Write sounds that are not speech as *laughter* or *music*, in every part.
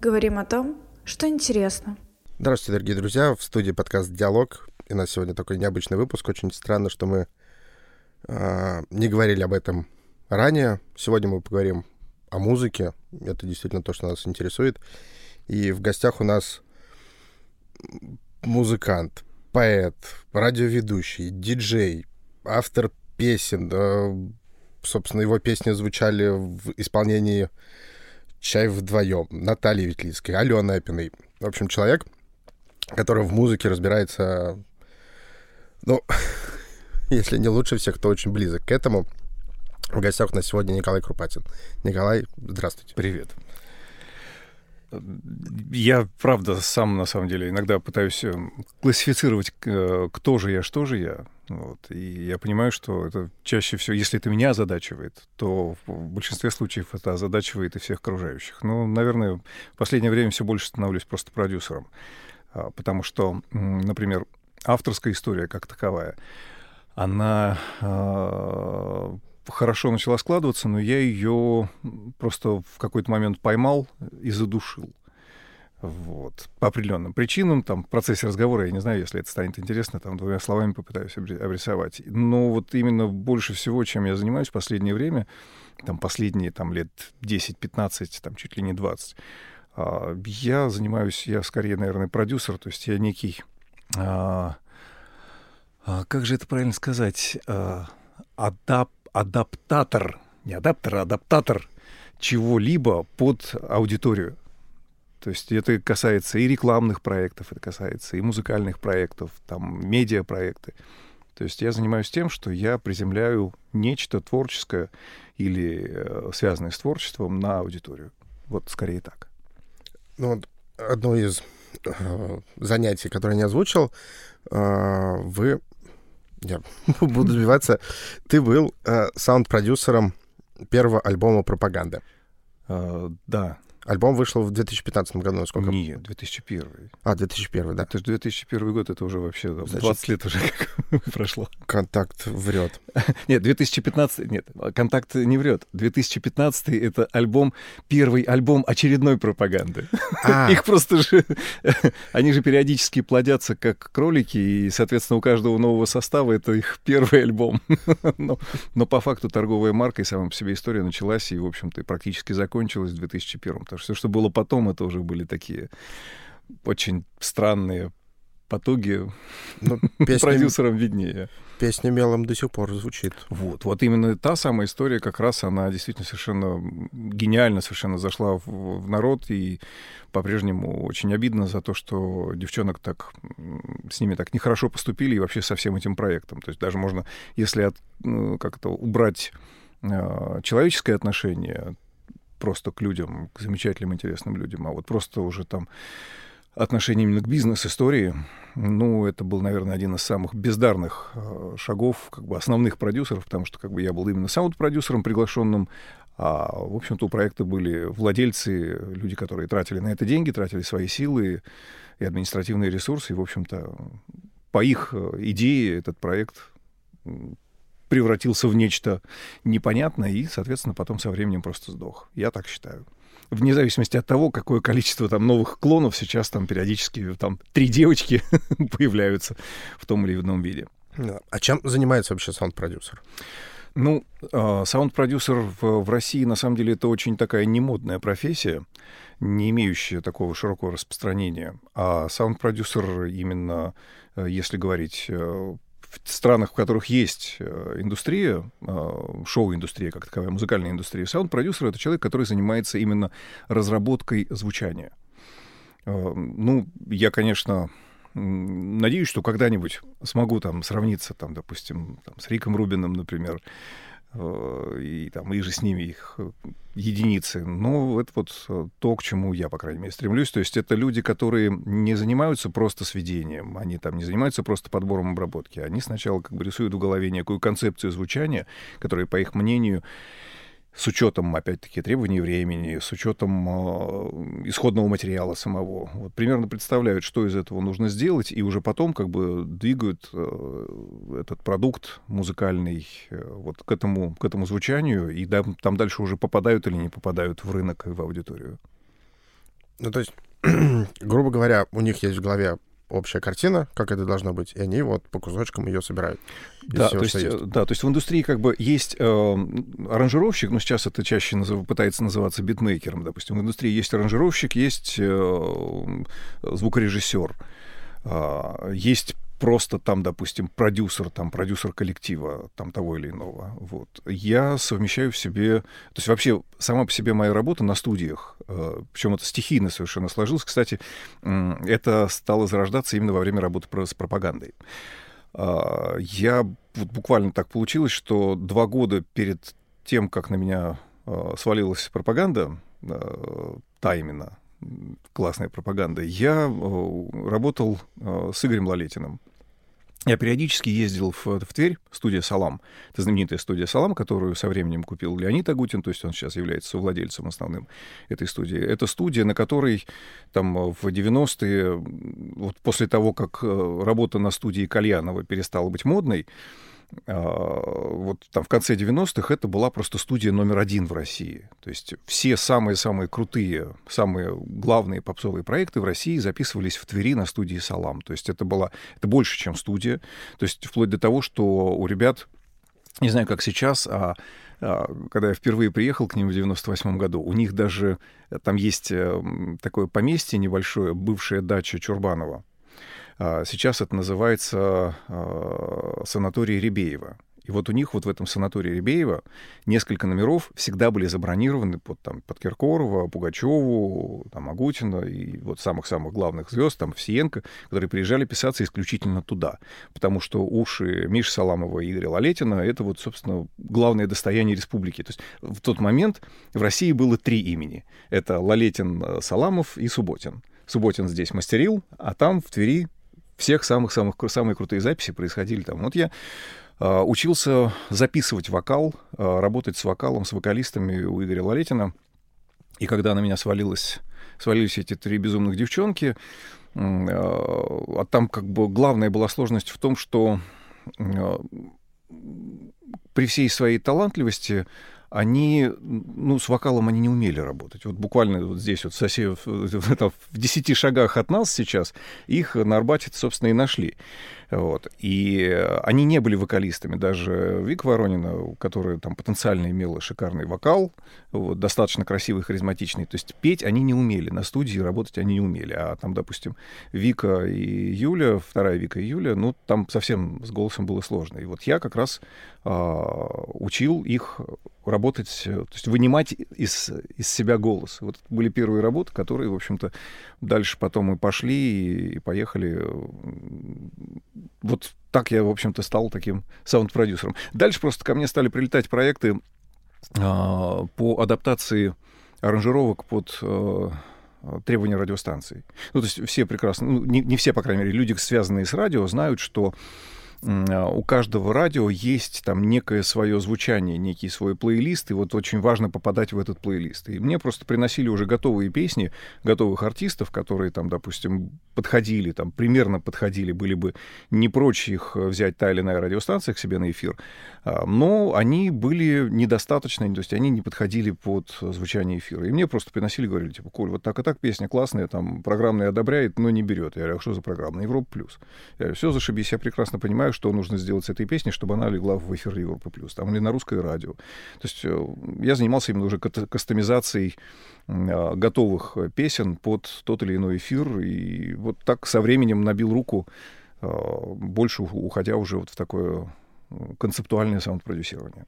Говорим о том, что интересно. Здравствуйте, дорогие друзья. В студии подкаст «Диалог». И у нас сегодня такой необычный выпуск. Очень странно, что мы э, не говорили об этом ранее. Сегодня мы поговорим о музыке. Это действительно то, что нас интересует. И в гостях у нас музыкант, поэт, радиоведущий, диджей, автор песен. Э, собственно, его песни звучали в исполнении «Чай вдвоем», Натальи Ветлицкой, Алены Апиной. В общем, человек, который в музыке разбирается, ну, *laughs* если не лучше всех, то очень близок к этому. В гостях у нас сегодня Николай Крупатин. Николай, здравствуйте. Привет. Я, правда, сам, на самом деле, иногда пытаюсь э, классифицировать, э, кто же я, что же я. Вот. И я понимаю, что это чаще всего, если это меня озадачивает, то в большинстве случаев это озадачивает и всех окружающих. Но, наверное, в последнее время все больше становлюсь просто продюсером. А, потому что, например, авторская история как таковая, она э, хорошо начала складываться, но я ее просто в какой-то момент поймал и задушил. Вот. По определенным причинам, там, в процессе разговора, я не знаю, если это станет интересно, там, двумя словами попытаюсь обрисовать. Но вот именно больше всего, чем я занимаюсь в последнее время, там, последние, там, лет 10-15, там, чуть ли не 20, а, я занимаюсь, я скорее, наверное, продюсер, то есть я некий, а, а, как же это правильно сказать, а, адап, адаптатор, не адаптер, а адаптатор чего-либо под аудиторию. То есть это касается и рекламных проектов, это касается и музыкальных проектов, там, медиапроекты. То есть я занимаюсь тем, что я приземляю нечто творческое или э, связанное с творчеством на аудиторию. Вот скорее так. Ну, вот одно из э, занятий, которое я не озвучил, э, вы, я *laughs* буду сбиваться, ты был э, саунд-продюсером первого альбома «Пропаганда». Uh, да, Альбом вышел в 2015 году, насколько? Нет, 2001. А, 2001, да. Это же 2001 год, это уже вообще Значит, 20 лет уже как *laughs* прошло. Контакт врет. *laughs* Нет, 2015, нет, Контакт не врет. 2015 это альбом, первый альбом очередной пропаганды. А. *laughs* Их просто же, они же периодически плодятся как кролики, и, соответственно, у каждого нового состава это их первый альбом. но, но по факту торговая марка и сама по себе история началась и, в общем-то, практически закончилась в 2001 что все, что было потом, это уже были такие очень странные потуги. Ну, песня, Продюсерам виднее. Песня мелом до сих пор звучит. Вот, вот именно та самая история, как раз она действительно совершенно гениально совершенно зашла в, в народ, и по-прежнему очень обидно за то, что девчонок так, с ними так нехорошо поступили, и вообще со всем этим проектом. То есть даже можно, если от, ну, как-то убрать э, человеческое отношение, просто к людям, к замечательным, интересным людям, а вот просто уже там отношение именно к бизнес-истории, ну, это был, наверное, один из самых бездарных э, шагов, как бы основных продюсеров, потому что как бы я был именно саунд-продюсером приглашенным, а, в общем-то, у проекта были владельцы, люди, которые тратили на это деньги, тратили свои силы и административные ресурсы, и, в общем-то, по их э, идее этот проект превратился в нечто непонятное и, соответственно, потом со временем просто сдох. Я так считаю. Вне зависимости от того, какое количество там новых клонов сейчас там периодически там три девочки *laughs* появляются в том или ином виде. А чем занимается вообще саунд-продюсер? Ну, а, саунд-продюсер в, в России, на самом деле, это очень такая немодная профессия, не имеющая такого широкого распространения. А саунд-продюсер именно, э, если говорить э, в странах, в которых есть э, индустрия, э, шоу-индустрия как таковая, музыкальная индустрия, саунд-продюсер — это человек, который занимается именно разработкой звучания. Э, ну, я, конечно, надеюсь, что когда-нибудь смогу там сравниться, там, допустим, там, с Риком Рубином, например, и там и же с ними их э, единицы. Но это вот э, то, к чему я, по крайней мере, стремлюсь. То есть это люди, которые не занимаются просто сведением, они там не занимаются просто подбором обработки. Они сначала как бы рисуют в голове некую концепцию звучания, которая, по их мнению, с учетом, опять-таки, требований времени, с учетом э, исходного материала самого. Вот примерно представляют, что из этого нужно сделать, и уже потом как бы двигают э, этот продукт музыкальный э, вот к этому, к этому звучанию, и да, там дальше уже попадают или не попадают в рынок и в аудиторию. Ну, то есть, *clears throat* грубо говоря, у них есть в голове общая картина, как это должно быть, и они вот по кусочкам ее собирают. Да, всего, то есть, есть. да, то есть в индустрии как бы есть э, аранжировщик, но сейчас это чаще назыв, пытается называться битмейкером, допустим. В индустрии есть аранжировщик, есть э, звукорежиссер, э, есть просто там, допустим, продюсер, там, продюсер коллектива, там, того или иного. Вот. Я совмещаю в себе... То есть вообще сама по себе моя работа на студиях, э, причем это стихийно совершенно сложилось. Кстати, это стало зарождаться именно во время работы с пропагандой. Э, я... Вот буквально так получилось, что два года перед тем, как на меня э, свалилась пропаганда, э, та именно, классная пропаганда, я работал с Игорем Лалетиным. Я периодически ездил в, в Тверь, студия «Салам». Это знаменитая студия «Салам», которую со временем купил Леонид Агутин, то есть он сейчас является владельцем основным этой студии. Это студия, на которой там в 90-е, вот после того, как э, работа на студии Кальянова перестала быть модной, вот там в конце 90-х это была просто студия номер один в России. То есть все самые-самые крутые, самые главные попсовые проекты в России записывались в Твери на студии «Салам». То есть это было это больше, чем студия. То есть вплоть до того, что у ребят, не знаю, как сейчас, а, а когда я впервые приехал к ним в 98 году, у них даже там есть э, такое поместье небольшое, бывшая дача Чурбанова, а, сейчас это называется а, санаторий Ребеева. И вот у них вот в этом санатории Ребеева несколько номеров всегда были забронированы под, там, под Киркорова, Пугачеву, там, Агутина и вот самых-самых главных звезд, там, Всиенко, которые приезжали писаться исключительно туда. Потому что уши Миши Саламова и Игоря Лалетина — это вот, собственно, главное достояние республики. То есть в тот момент в России было три имени. Это Лалетин, Саламов и Субботин. Субботин здесь мастерил, а там, в Твери, всех самых-самых самые крутые записи происходили там. Вот я э, учился записывать вокал, э, работать с вокалом, с вокалистами у Игоря Лалетина. И когда на меня свалилось, свалились эти три безумных девчонки, э, а там как бы главная была сложность в том, что при всей своей талантливости они, ну, с вокалом они не умели работать. Вот буквально вот здесь вот сосед, в, 10 шагах от нас сейчас их на Арбате, собственно, и нашли. Вот. И они не были вокалистами. Даже Вик Воронина, которая там потенциально имела шикарный вокал, вот, достаточно красивый, харизматичный, то есть петь они не умели, на студии работать они не умели. А там, допустим, Вика и Юля, вторая Вика и Юля, ну, там совсем с голосом было сложно. И вот я как раз а, учил их работать, то есть вынимать из, из себя голос. Вот были первые работы, которые, в общем-то, дальше потом мы пошли и поехали вот так я, в общем-то, стал таким саунд-продюсером. Дальше просто ко мне стали прилетать проекты э, по адаптации аранжировок под э, требования радиостанций. Ну, то есть все прекрасно, ну, не, не все, по крайней мере, люди, связанные с радио, знают, что у каждого радио есть там некое свое звучание, некий свой плейлист, и вот очень важно попадать в этот плейлист. И мне просто приносили уже готовые песни, готовых артистов, которые там, допустим, подходили, там, примерно подходили, были бы не прочь их взять та или иная радиостанция к себе на эфир, а, но они были недостаточно, то есть они не подходили под звучание эфира. И мне просто приносили, говорили, типа, Коль, вот так и так песня классная, там, программная одобряет, но не берет. Я говорю, а что за программа? Европа плюс. Я говорю, все, зашибись, я прекрасно понимаю, понимаю, что нужно сделать с этой песней, чтобы она легла в эфир Европы плюс, там или на русское радио. То есть э, я занимался именно уже кастомизацией а, готовых песен под тот или иной эфир, и вот так со временем набил руку, а, больше уходя уже вот в такое концептуальное саунд-продюсирование.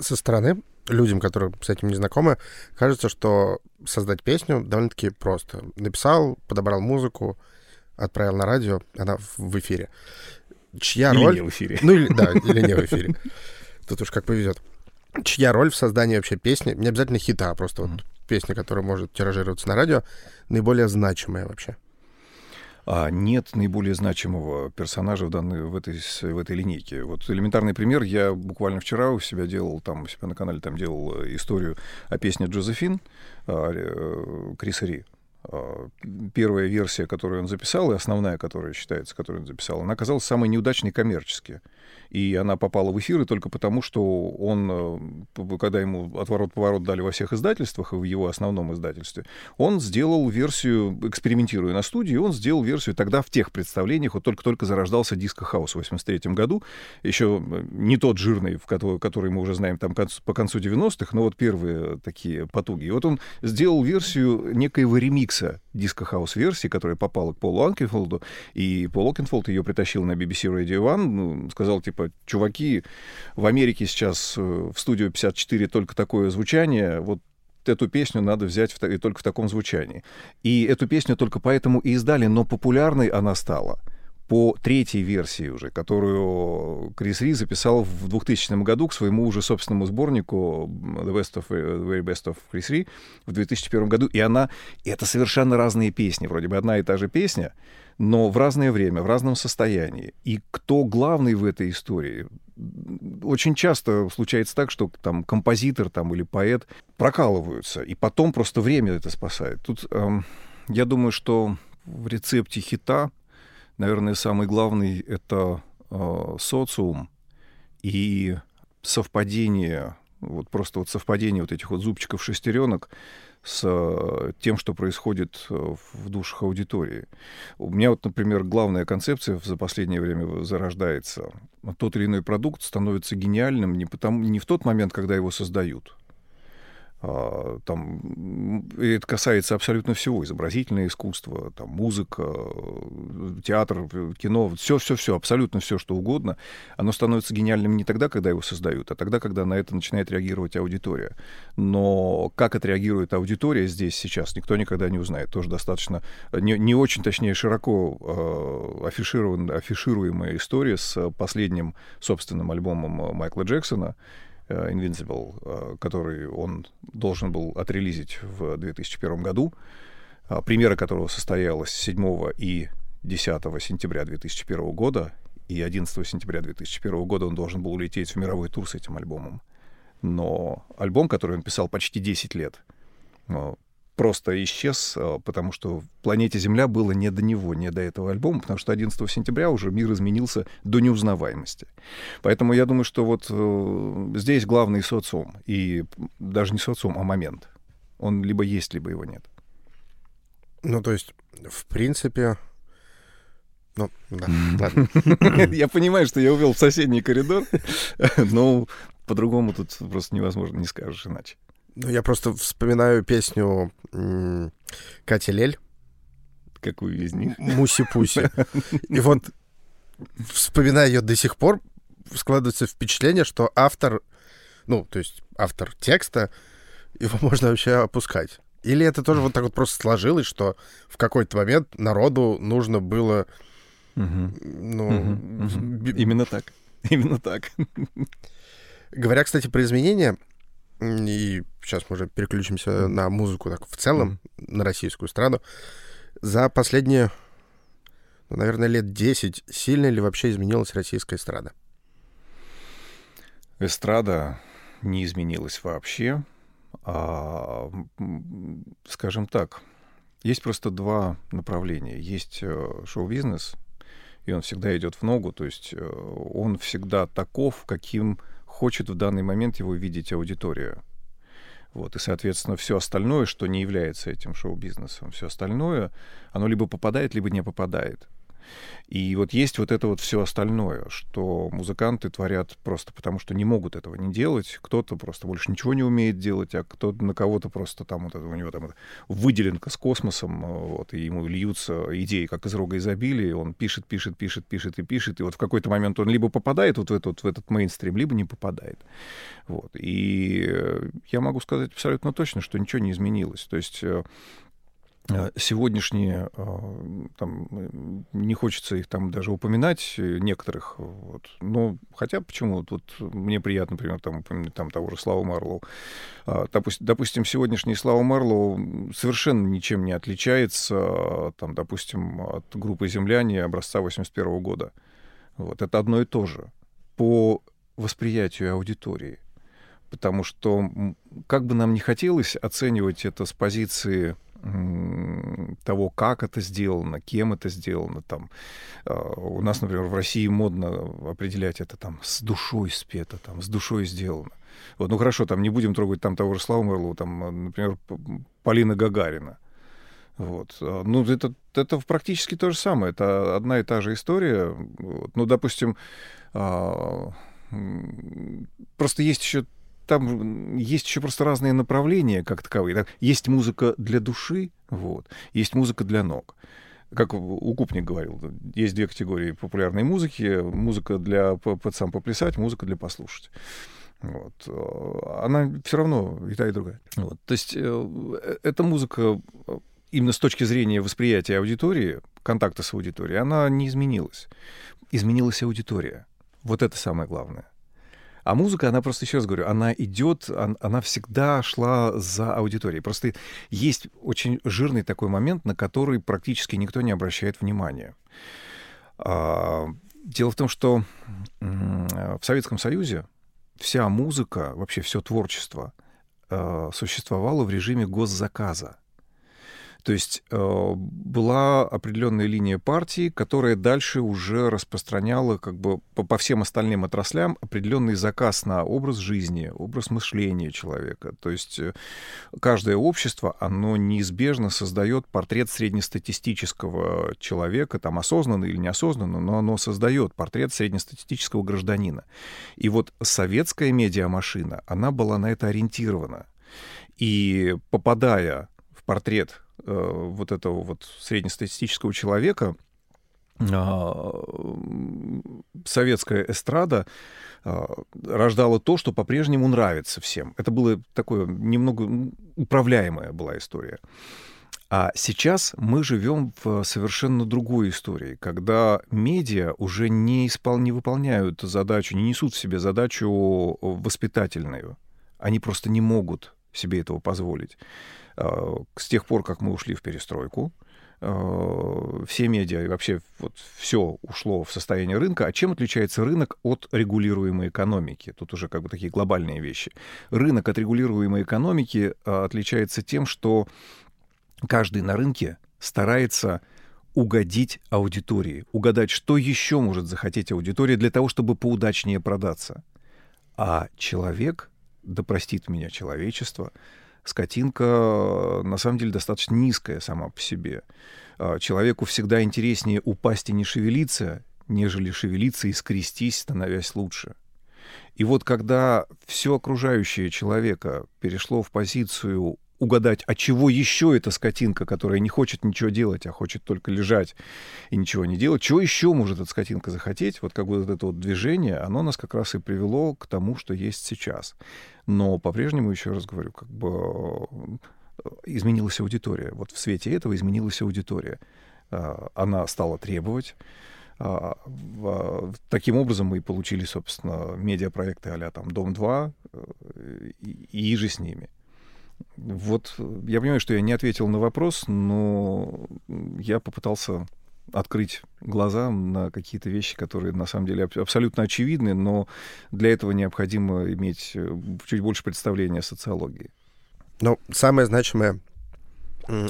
Со стороны людям, которые с этим не знакомы, кажется, что создать песню довольно-таки просто. Написал, подобрал музыку, отправил на радио, она в эфире. Чья или роль... не в эфире. Ну, или, да, *laughs* или не в эфире. Тут уж как повезет. Чья роль в создании вообще песни, не обязательно хита, а просто вот песня, которая может тиражироваться на радио, наиболее значимая вообще? а нет наиболее значимого персонажа в, данной, в, этой, в этой линейке. Вот элементарный пример. Я буквально вчера у себя делал, там, у себя на канале там делал историю о песне «Джозефин» а, э, Криса Ри. Первая версия, которую он записал, и основная, которая считается, которую он записал, она оказалась самой неудачной коммерчески и она попала в эфиры только потому, что он, э, когда ему отворот-поворот дали во всех издательствах и в его основном издательстве, он сделал версию, экспериментируя на студии, он сделал версию тогда в тех представлениях, вот только-только зарождался диско-хаус в 83 году, еще э, не тот жирный, в который, который мы уже знаем там по концу 90-х, но вот первые такие потуги. И вот он сделал версию некоего ремикса диско-хаус версии, которая попала к Полу Окенфолду, и Пол Окенфолд ее притащил на BBC Radio One, ну, сказал, типа, типа, чуваки, в Америке сейчас э, в студию 54 только такое звучание, вот эту песню надо взять в, и только в таком звучании. И эту песню только поэтому и издали, но популярной она стала по третьей версии уже, которую Крис Ри записал в 2000 году к своему уже собственному сборнику The Best of, The Very Best of Chris Rea в 2001 году. И она... И это совершенно разные песни. Вроде бы одна и та же песня, но в разное время, в разном состоянии. И кто главный в этой истории? Очень часто случается так, что там композитор там, или поэт прокалываются, и потом просто время это спасает. Тут эм, я думаю, что в рецепте хита, наверное, самый главный — это э, социум и совпадение, вот просто вот совпадение вот этих вот зубчиков шестеренок, с э, тем, что происходит э, в душах аудитории. У меня вот, например, главная концепция за последнее время зарождается. Тот или иной продукт становится гениальным не, потому, не в тот момент, когда его создают, а, там, это касается абсолютно всего. Изобразительное искусство, там, музыка, театр, кино, все-все-все, абсолютно все, что угодно. Оно становится гениальным не тогда, когда его создают, а тогда, когда на это начинает реагировать аудитория. Но как отреагирует аудитория здесь сейчас, никто никогда не узнает. Тоже достаточно, не, не очень, точнее, широко э, афишируемая история с последним собственным альбомом Майкла Джексона, Э, Invincible, э, который он должен был отрелизить в 2001 году, а, премьера которого состоялась 7 и 10 сентября 2001 года, и 11 сентября 2001 года он должен был улететь в мировой тур с этим альбомом. Но альбом, который он писал почти 10 лет, э, просто исчез, а, потому что планете Земля было не до него, не до этого альбома, потому что 11 сентября уже мир изменился до неузнаваемости. Поэтому я думаю, что вот э, здесь главный социум, и даже не социум, а момент. Он либо есть, либо его нет. Ну, то есть, в принципе, ну, да, ладно. *laughs* Я понимаю, что я увел в соседний коридор, *laughs* но по-другому тут просто невозможно, не скажешь иначе. Ну, я просто вспоминаю песню Кати Лель. Какую из них? Муси-пуси. И вот, вспоминая ее до сих пор, складывается впечатление, что автор, ну, то есть автор текста, его *laughs* можно вообще опускать. Или это тоже вот так вот просто сложилось, что в какой-то момент народу нужно было... Ну, Именно так. *laughs* Именно так. Говоря, кстати, про изменения, и сейчас мы уже переключимся на музыку так в целом, mm. на российскую эстраду, за последние, ну, наверное, лет 10 сильно ли вообще изменилась российская эстрада? Эстрада не изменилась вообще. А, скажем так, есть просто два направления. Есть э, шоу-бизнес, и он всегда идет в ногу, то есть э, он всегда таков, каким хочет в данный момент его видеть аудитория. Вот, и, соответственно, все остальное, что не является этим шоу-бизнесом, все остальное, оно либо попадает, либо не попадает. И вот есть вот это вот все остальное, что музыканты творят просто потому, что не могут этого не делать. Кто-то просто больше ничего не умеет делать, а кто-то на кого-то просто там вот это, у него там выделенка с космосом, вот, и ему льются идеи, как из рога изобилия, он пишет, пишет, пишет, пишет и пишет, и вот в какой-то момент он либо попадает вот в этот, в этот мейнстрим, либо не попадает. Вот. И я могу сказать абсолютно точно, что ничего не изменилось. То есть э, Э, сегодняшние, э, там, не хочется их там даже упоминать, э, некоторых, вот, но хотя почему, вот мне приятно, например, там, упомянуть там того же Славу Марлоу. А, допустим, сегодняшний Слава Марлоу совершенно ничем не отличается, там, допустим, от группы «Земляне» образца 81 года. Вот, это одно и то же по восприятию аудитории. Потому что, как бы нам ни хотелось оценивать это с позиции того, как это сделано, кем это сделано. Там, а, у нас, например, в России модно определять это там с душой спето, там, с душой сделано. Вот, ну хорошо, там не будем трогать там того же Славу Мерлу, там, например, Полина Гагарина. Вот. А, ну, это, это практически то же самое. Это одна и та же история. Вот. Ну, допустим, а, просто есть еще там есть еще просто разные направления как таковые. Есть музыка для души, вот, есть музыка для ног. Как Укупник говорил, есть две категории популярной музыки. Музыка для сам поплясать, музыка для послушать. Вот. Э, она все равно и та, и другая. Вот. То есть э, эта музыка э, именно с точки зрения восприятия аудитории, контакта с аудиторией, она не изменилась. Изменилась аудитория. Вот это самое главное. А музыка, она просто, еще раз говорю, она идет, она всегда шла за аудиторией. Просто есть очень жирный такой момент, на который практически никто не обращает внимания. А, дело в том, что в Советском Союзе вся музыка, вообще все творчество а, существовало в режиме госзаказа. То есть э, была определенная линия партии, которая дальше уже распространяла как бы по, всем остальным отраслям определенный заказ на образ жизни, образ мышления человека. То есть э, каждое общество, оно неизбежно создает портрет среднестатистического человека, там осознанно или неосознанно, но оно создает портрет среднестатистического гражданина. И вот советская медиамашина, она была на это ориентирована. И попадая в портрет вот этого вот среднестатистического человека, а, советская эстрада а, рождала то, что по-прежнему нравится всем. Это было такое немного управляемая была история. А сейчас мы живем в совершенно другой истории, когда медиа уже не, испол... не выполняют задачу, не несут в себе задачу воспитательную. Они просто не могут себе этого позволить. Э, с тех пор, как мы ушли в перестройку, э, все медиа и вообще вот все ушло в состояние рынка. А чем отличается рынок от регулируемой экономики? Тут уже как бы такие глобальные вещи. Рынок от регулируемой экономики э, отличается тем, что каждый на рынке старается угодить аудитории, угадать, что еще может захотеть аудитория для того, чтобы поудачнее продаться. А человек, да простит меня человечество, скотинка на самом деле достаточно низкая сама по себе. А, человеку всегда интереснее упасть и не шевелиться, нежели шевелиться и скрестись, становясь лучше. И вот когда все окружающее человека перешло в позицию угадать, а чего еще эта скотинка, которая не хочет ничего делать, а хочет только лежать и ничего не делать, чего еще может эта скотинка захотеть? Вот как бы вот это вот движение, оно нас как раз и привело к тому, что есть сейчас. Но по-прежнему, еще раз говорю, как бы э, изменилась аудитория. Вот в свете этого изменилась аудитория. А, она стала требовать. А, таким образом мы и получили, собственно, медиапроекты а там «Дом-2» э, и, и же с ними. Вот я понимаю, что я не ответил на вопрос, но я попытался открыть глаза на какие-то вещи, которые на самом деле абсолютно очевидны, но для этого необходимо иметь э, чуть больше представления о социологии. Но самое значимое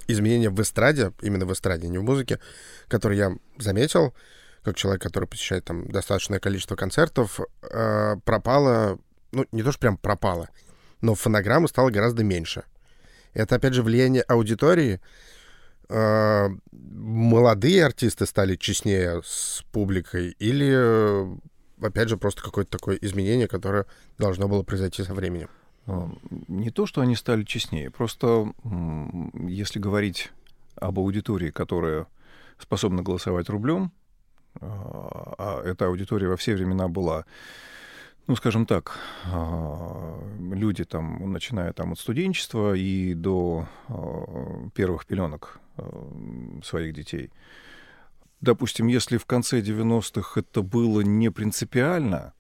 изменение в эстраде, именно в эстраде, не в музыке, которое я заметил, как человек, который посещает там достаточное количество концертов, э, пропало, ну, не то, что прям пропало, но фонограммы стало гораздо меньше. Это, опять же, влияние аудитории. Э, молодые артисты стали честнее с публикой или, опять же, просто какое-то такое изменение, которое должно было произойти со временем? А, не то, что они стали честнее, просто если говорить об аудитории, которая способна голосовать рублем, а, а эта аудитория во все времена была ну, скажем так, а, люди там, начиная там от студенчества и до а, первых пеленок а, своих детей. Допустим, если в конце 90-х это было не принципиально,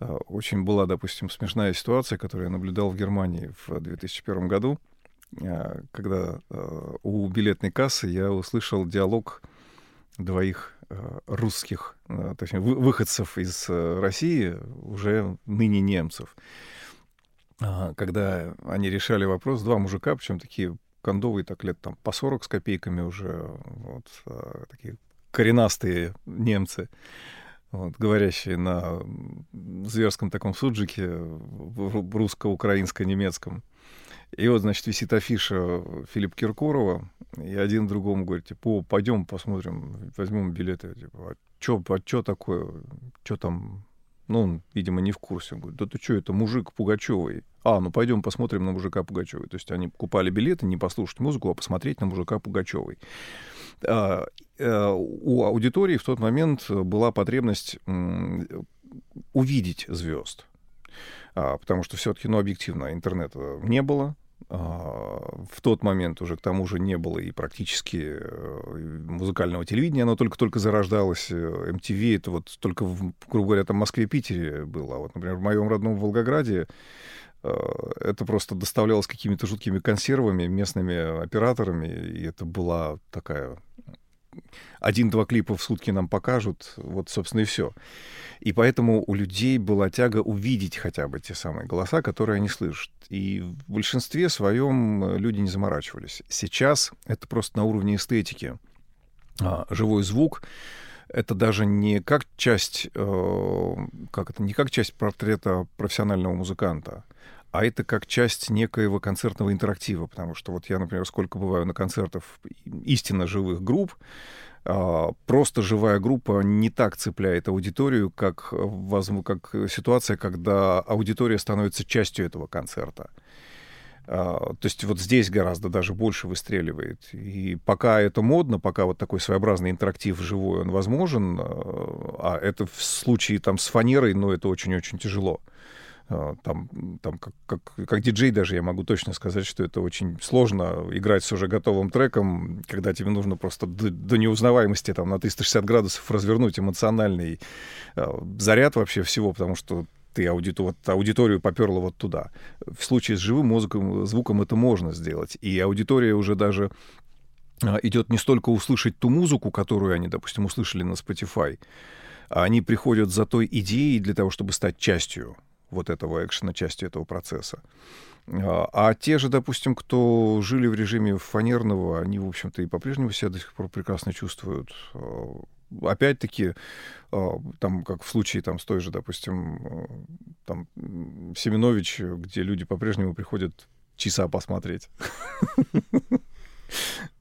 очень была, допустим, смешная ситуация, которую я наблюдал в Германии в 2001 году, когда у билетной кассы я услышал диалог двоих русских, э, точнее, выходцев из э, России, уже ныне немцев. А, когда они решали вопрос, два мужика, причем такие кондовые так лет там по 40 с копейками уже, вот, такие коренастые немцы, вот, говорящие на зверском таком суджике, русско-украинско-немецком. И вот, значит, висит афиша Филиппа Киркорова, и один другому говорит, типа, о, пойдем посмотрим, возьмем билеты. Типа, а что а чё такое? Что там? Ну, он, видимо, не в курсе. Он говорит, да ты что, это мужик Пугачевый. А, ну пойдем посмотрим на мужика Пугачевой. То есть они покупали билеты не послушать музыку, а посмотреть на мужика Пугачевой. А, а, у аудитории в тот момент была потребность увидеть звезд. А, потому что все-таки, ну, объективно, интернета не было, а, в тот момент уже к тому же не было и практически э, музыкального телевидения, оно только-только зарождалось. MTV это вот только, в, грубо говоря, там в Москве и Питере было. А вот, например, в моем родном Волгограде э, это просто доставлялось какими-то жуткими консервами, местными операторами, и это была такая один-два клипа в сутки нам покажут, вот, собственно, и все. И поэтому у людей была тяга увидеть хотя бы те самые голоса, которые они слышат. И в большинстве своем э, люди не заморачивались. Сейчас это просто на уровне эстетики. А, живой звук это даже не как часть, э, как это, не как часть портрета профессионального музыканта, а это как часть некоего концертного интерактива, потому что вот я, например, сколько бываю на концертах истинно живых групп, а, просто живая группа не так цепляет аудиторию, как, как ситуация, когда аудитория становится частью этого концерта. А, то есть вот здесь гораздо даже больше выстреливает. И пока это модно, пока вот такой своеобразный интерактив живой, он возможен, а, а это в случае там с фанерой, ну, это очень-очень тяжело. А, там, там как, как, как диджей даже я могу точно сказать, что это очень сложно играть с уже готовым треком, когда тебе нужно просто до, до неузнаваемости там, на 360 градусов развернуть эмоциональный э, заряд вообще всего, потому что ты аудиту, вот, аудиторию поперла вот туда. В случае с живым музыком, звуком это можно сделать. И аудитория уже даже идет не столько услышать ту музыку, которую они, допустим, услышали на Spotify, а они приходят за той идеей для того, чтобы стать частью вот этого экшена, частью этого процесса. А, а те же, допустим, кто жили в режиме фанерного, они, в общем-то, и по-прежнему себя до сих пор прекрасно чувствуют. А, опять-таки, а, там, как в случае там, с той же, допустим, там, Семенович, где люди по-прежнему приходят часа посмотреть. *laughs*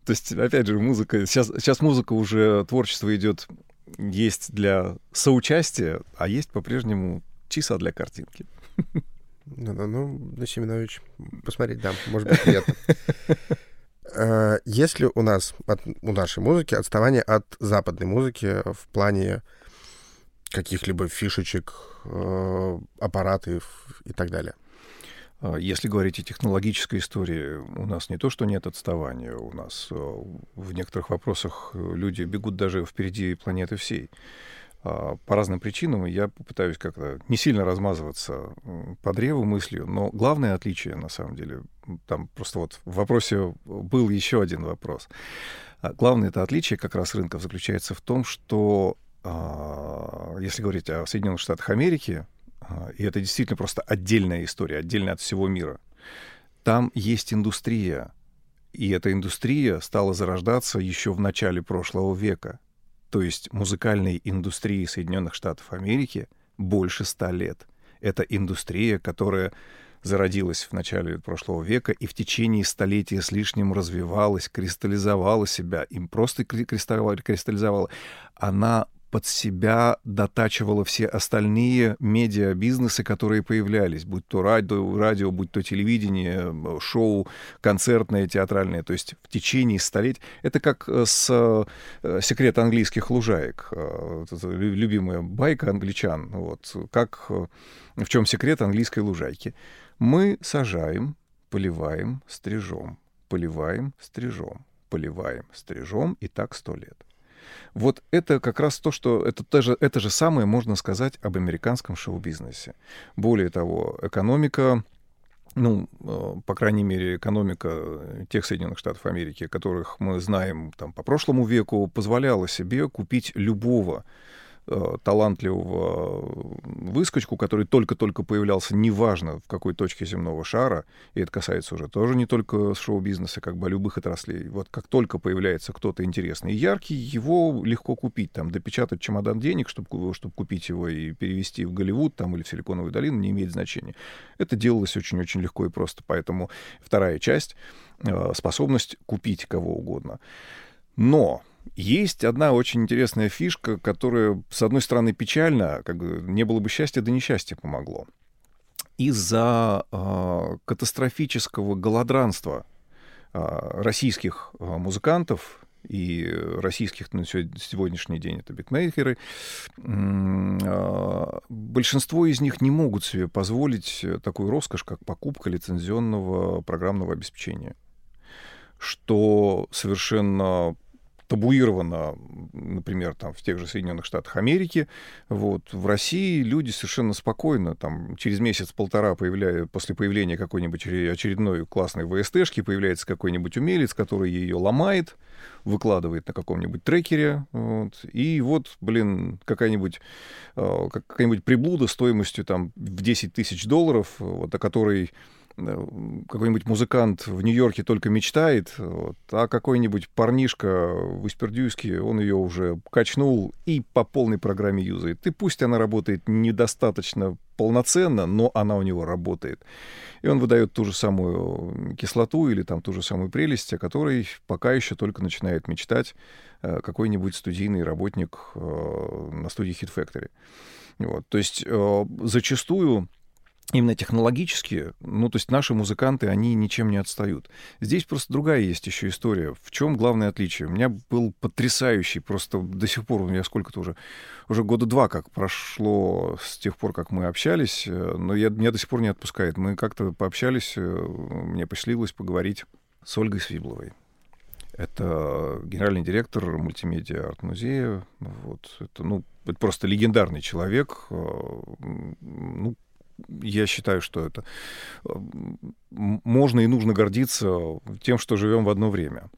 То есть, опять же, музыка... Сейчас, сейчас музыка уже, творчество идет, есть для соучастия, а есть по-прежнему часа для картинки. Ну, ну, ну на Семенович посмотреть, да, может быть, нет. Э, есть ли у нас, от, у нашей музыки, отставание от западной музыки в плане каких-либо фишечек, э, аппаратов и так далее? А, если говорить о технологической истории, у нас не то, что нет отставания, у нас э, в некоторых вопросах люди бегут даже впереди планеты всей. А, по разным причинам, и я попытаюсь как-то не сильно размазываться по древу мыслью, но главное отличие, на самом деле, там просто вот в вопросе был еще один вопрос. А, главное это отличие как раз рынков заключается в том, что а, если говорить о Соединенных Штатах Америки, и это действительно просто отдельная история, отдельная от всего мира, там есть индустрия, и эта индустрия стала зарождаться еще в начале прошлого века то есть музыкальной индустрии Соединенных Штатов Америки, больше ста лет. Это индустрия, которая зародилась в начале прошлого века и в течение столетия с лишним развивалась, кристаллизовала себя, им просто кристаллизовала. Она под себя дотачивала все остальные медиабизнесы, которые появлялись, будь то радио, радио, будь то телевидение, шоу, концертные, театральные. То есть в течение столетий... Это как э, с э, «Секрет английских лужаек», э, любимая байка англичан. Вот. Как, в чем секрет английской лужайки? Мы сажаем, поливаем, стрижем, поливаем, стрижем, поливаем, стрижем, и так сто лет. Вот это как раз то, что это, это, же, это же самое можно сказать об американском шоу-бизнесе. Более того, экономика ну, э, по крайней мере, экономика тех Соединенных Штатов Америки, которых мы знаем там, по прошлому веку, позволяла себе купить любого талантливого выскочку, который только-только появлялся, неважно в какой точке земного шара, и это касается уже тоже не только шоу-бизнеса, как бы а любых отраслей. Вот как только появляется кто-то интересный и яркий, его легко купить, там, допечатать чемодан денег, чтобы, чтобы купить его и перевести в Голливуд там, или в Силиконовую долину, не имеет значения. Это делалось очень-очень легко и просто. Поэтому вторая часть э, — способность купить кого угодно. Но есть одна очень интересная фишка, которая, с одной стороны, печальна, как бы не было бы счастья, да несчастье помогло. Из-за э, катастрофического голодранства э, российских э, музыкантов и российских на сегодняшний день это битмейкеры, большинство из них не могут себе позволить такую роскошь, как покупка лицензионного программного обеспечения что совершенно табуировано, например, там, в тех же Соединенных Штатах Америки. Вот. В России люди совершенно спокойно, там, через месяц-полтора появляя, после появления какой-нибудь очередной классной ВСТшки появляется какой-нибудь умелец, который ее ломает, выкладывает на каком-нибудь трекере, вот, и вот, блин, какая-нибудь э, какая-нибудь приблуда стоимостью там в 10 тысяч долларов, вот, о которой какой-нибудь музыкант в Нью-Йорке только мечтает, вот, а какой-нибудь парнишка в Испердюйске, он ее уже качнул и по полной программе юзает. И пусть она работает недостаточно полноценно, но она у него работает. И он выдает ту же самую кислоту или там ту же самую прелесть, о которой пока еще только начинает мечтать э, какой-нибудь студийный работник э, на студии Hit Factory. Вот. То есть зачастую именно технологически, ну, то есть наши музыканты, они ничем не отстают. Здесь просто другая есть еще история. В чем главное отличие? У меня был потрясающий, просто до сих пор, у меня сколько-то уже, уже года два как прошло с тех пор, как мы общались, э, но я, меня до сих пор не отпускает. Мы как-то пообщались, э, мне посчастливилось поговорить с Ольгой Свибловой. Это генеральный директор мультимедиа арт-музея. Вот. Это, ну, это просто легендарный человек. Э, ну, я считаю, что это можно и нужно гордиться тем, что живем в одно время.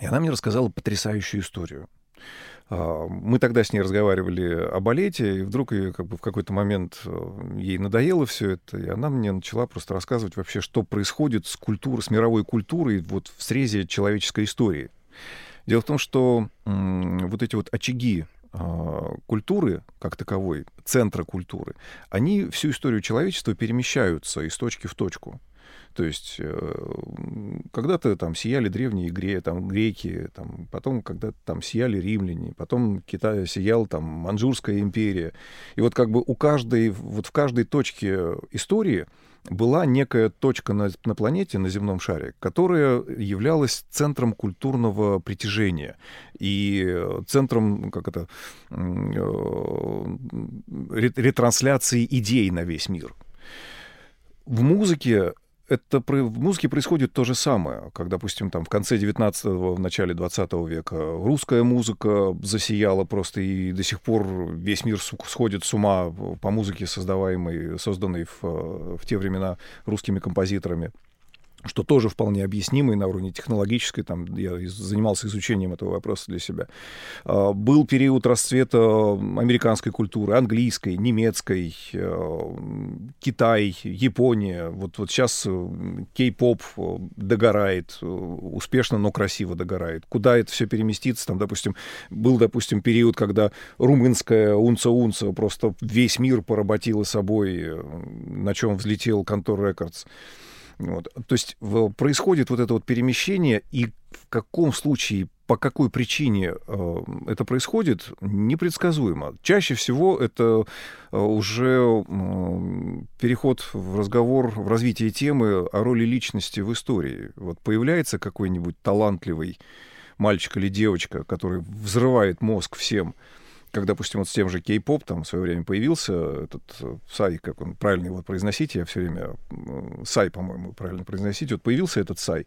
И она мне рассказала потрясающую историю. А, мы тогда с ней разговаривали о балете, и вдруг ее как бы в какой-то момент э, ей надоело все это, и она мне начала просто рассказывать вообще, что происходит с культурой, с мировой культурой вот в срезе человеческой истории. Дело в том, что вот эти вот очаги культуры как таковой, центра культуры, они всю историю человечества перемещаются из точки в точку. То есть э, когда-то там сияли древние гре, там, греки, там, потом когда-то там сияли римляне, потом Китай сиял там Манчжурская империя. И вот как бы у каждой, вот в каждой точке истории была некая точка на, на планете, на земном шаре, которая являлась центром культурного притяжения и центром, как это, э, ретрансляции идей на весь мир. В музыке это в музыке происходит то же самое, как, допустим, там в конце 19-го, в начале 20 века русская музыка засияла просто, и до сих пор весь мир сходит с ума по музыке, создаваемой, созданной в, в те времена русскими композиторами что тоже вполне объяснимо и на уровне технологической, там я занимался изучением этого вопроса для себя. А, был период расцвета американской культуры, английской, немецкой, э, Китай, Япония. Вот, вот сейчас э, кей-поп э, догорает, успешно, но красиво догорает. Куда это все переместится? Там, допустим, был, допустим, период, когда румынская унца-унца просто весь мир поработила собой, на чем взлетел Контор Рекордс. Вот. То есть происходит вот это вот перемещение, и в каком случае, по какой причине э, это происходит, непредсказуемо. Чаще всего это э, уже э, переход в разговор, в развитие темы о роли личности в истории. Вот появляется какой-нибудь талантливый мальчик или девочка, который взрывает мозг всем, как, допустим, вот с тем же кей-поп там в свое время появился этот э, Сай, как он правильно его произносить, я все время э, Сай, по-моему, правильно произносить, вот появился этот Сай.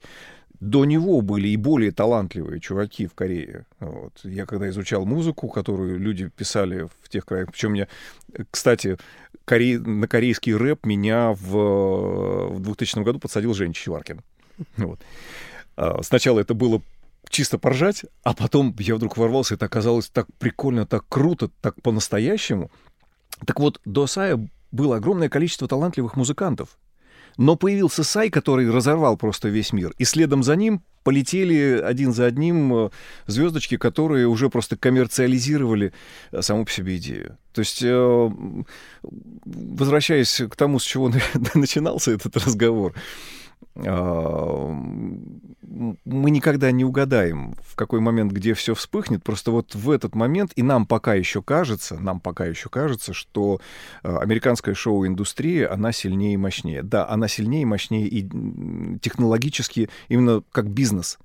До него были и более талантливые чуваки в Корее. Вот. Я когда изучал музыку, которую люди писали в тех краях, причем мне, кстати, коре... на корейский рэп меня в, в 2000 году подсадил Женя Чеваркин. Вот. А, сначала это было чисто поржать, а потом я вдруг ворвался, это оказалось так прикольно, так круто, так по-настоящему. Так вот, до Сая было огромное количество талантливых музыкантов. Но появился Сай, который разорвал просто весь мир. И следом за ним полетели один за одним э, звездочки, которые уже просто коммерциализировали э, саму по себе идею. То есть, э, возвращаясь к тому, с чего *laughs* начинался этот разговор, мы никогда не угадаем, в какой момент, где все вспыхнет. Просто вот в этот момент, и нам пока еще кажется, нам пока еще кажется, что а, американская шоу-индустрия, она сильнее и мощнее. Да, она сильнее и мощнее и технологически, именно как бизнес.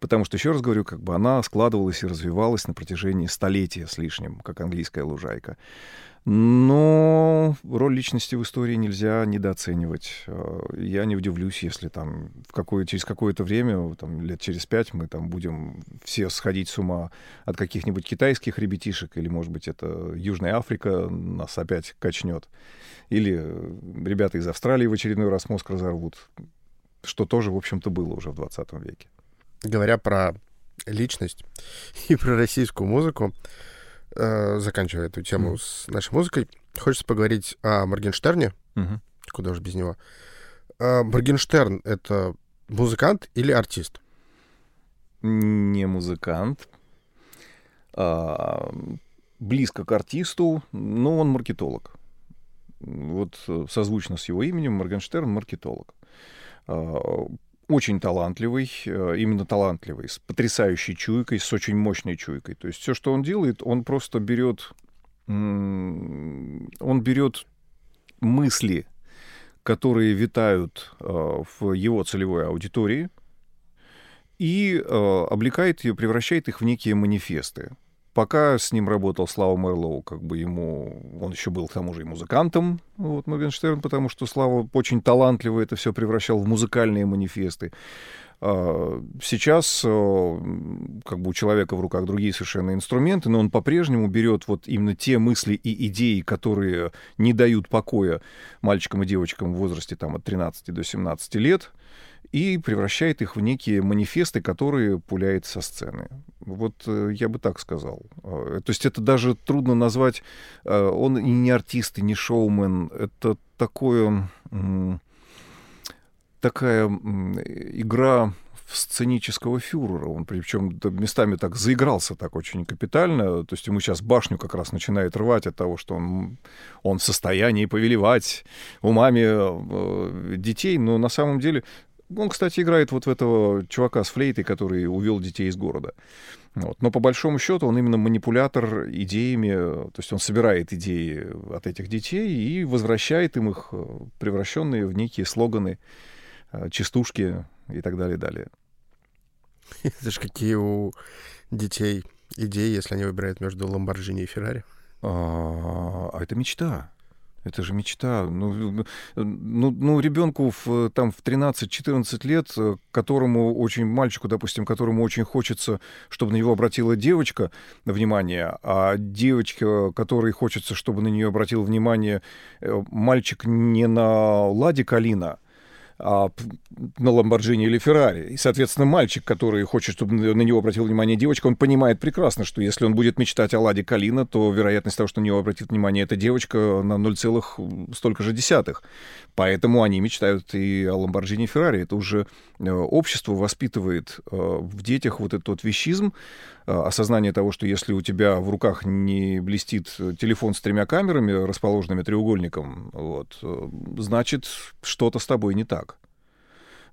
Потому что, еще раз говорю, как бы она складывалась и развивалась на протяжении столетия с лишним, как английская лужайка. Но роль личности в истории нельзя недооценивать. Э, я не удивлюсь, если там в какое, через какое-то время, там, лет через пять, мы там будем все сходить с ума от каких-нибудь китайских ребятишек, или, может быть, это Южная Африка нас опять качнет. Или ребята из Австралии в очередной раз мозг разорвут, что тоже, в общем-то, было уже в 20 веке. Говоря про личность *laughs* и про российскую музыку, э, заканчивая эту тему mm. с нашей музыкой, хочется поговорить о Моргенштерне. Mm-hmm. Куда же без него? Э, Моргенштерн — это музыкант или артист? Не музыкант. А, близко к артисту, но он маркетолог. Вот э, созвучно с его именем Моргенштерн — маркетолог. Очень талантливый, э, именно талантливый, с потрясающей чуйкой, с очень мощной чуйкой. То есть все, что он делает, он просто берет, он берет мысли, которые витают э, в его целевой аудитории, и э, облекает ее, превращает их в некие манифесты. Пока с ним работал Слава Мерлоу, как бы ему... Он еще был, к тому же, и музыкантом, вот, Моргенштерн, потому что Слава очень талантливо это все превращал в музыкальные манифесты. А, сейчас э, как бы у человека в руках другие совершенно инструменты, но он по-прежнему берет вот именно те мысли и идеи, которые не дают покоя мальчикам и девочкам в возрасте там, от 13 до 17 лет, и превращает их в некие манифесты, которые пуляет со сцены. Вот э, я бы так сказал. Э, то есть это даже трудно назвать... Э, он и не артист, и не шоумен. Это такое... Такая игра сценического фюрера. Он причем местами так заигрался так очень капитально. То есть ему сейчас башню как раз начинает рвать от того, что он, он в состоянии повелевать умами детей. Но на самом деле он, кстати, играет вот в этого чувака с флейтой, который увел детей из города. Вот. Но по большому счету он именно манипулятор идеями, то есть он собирает идеи от этих детей и возвращает им их, э, превращенные в некие слоганы, э, частушки и так далее, далее. *laughs* Это же какие у детей идеи, если они выбирают между Ламборджини и Феррари? А это мечта. Это же мечта. Ну, ну, ну, ну ребенку в, там, в 13-14 лет, э, которому очень, мальчику, допустим, которому очень хочется, чтобы на него обратила девочка внимание, а девочка, которой хочется, чтобы на нее обратил внимание э, мальчик не на Ладе Калина, а, на Ламборджини или Феррари. И, соответственно, мальчик, который хочет, чтобы на него обратила внимание девочка, он понимает прекрасно, что если он будет мечтать о Ладе Калина, то вероятность того, что на него обратит внимание эта девочка, на 0, столько же десятых. Поэтому они мечтают и о Ламборджини и Феррари. Это уже э, общество воспитывает э, в детях вот этот вот вещизм, осознание того, что если у тебя в руках не блестит телефон с тремя камерами, расположенными треугольником, вот, значит, что-то с тобой не так.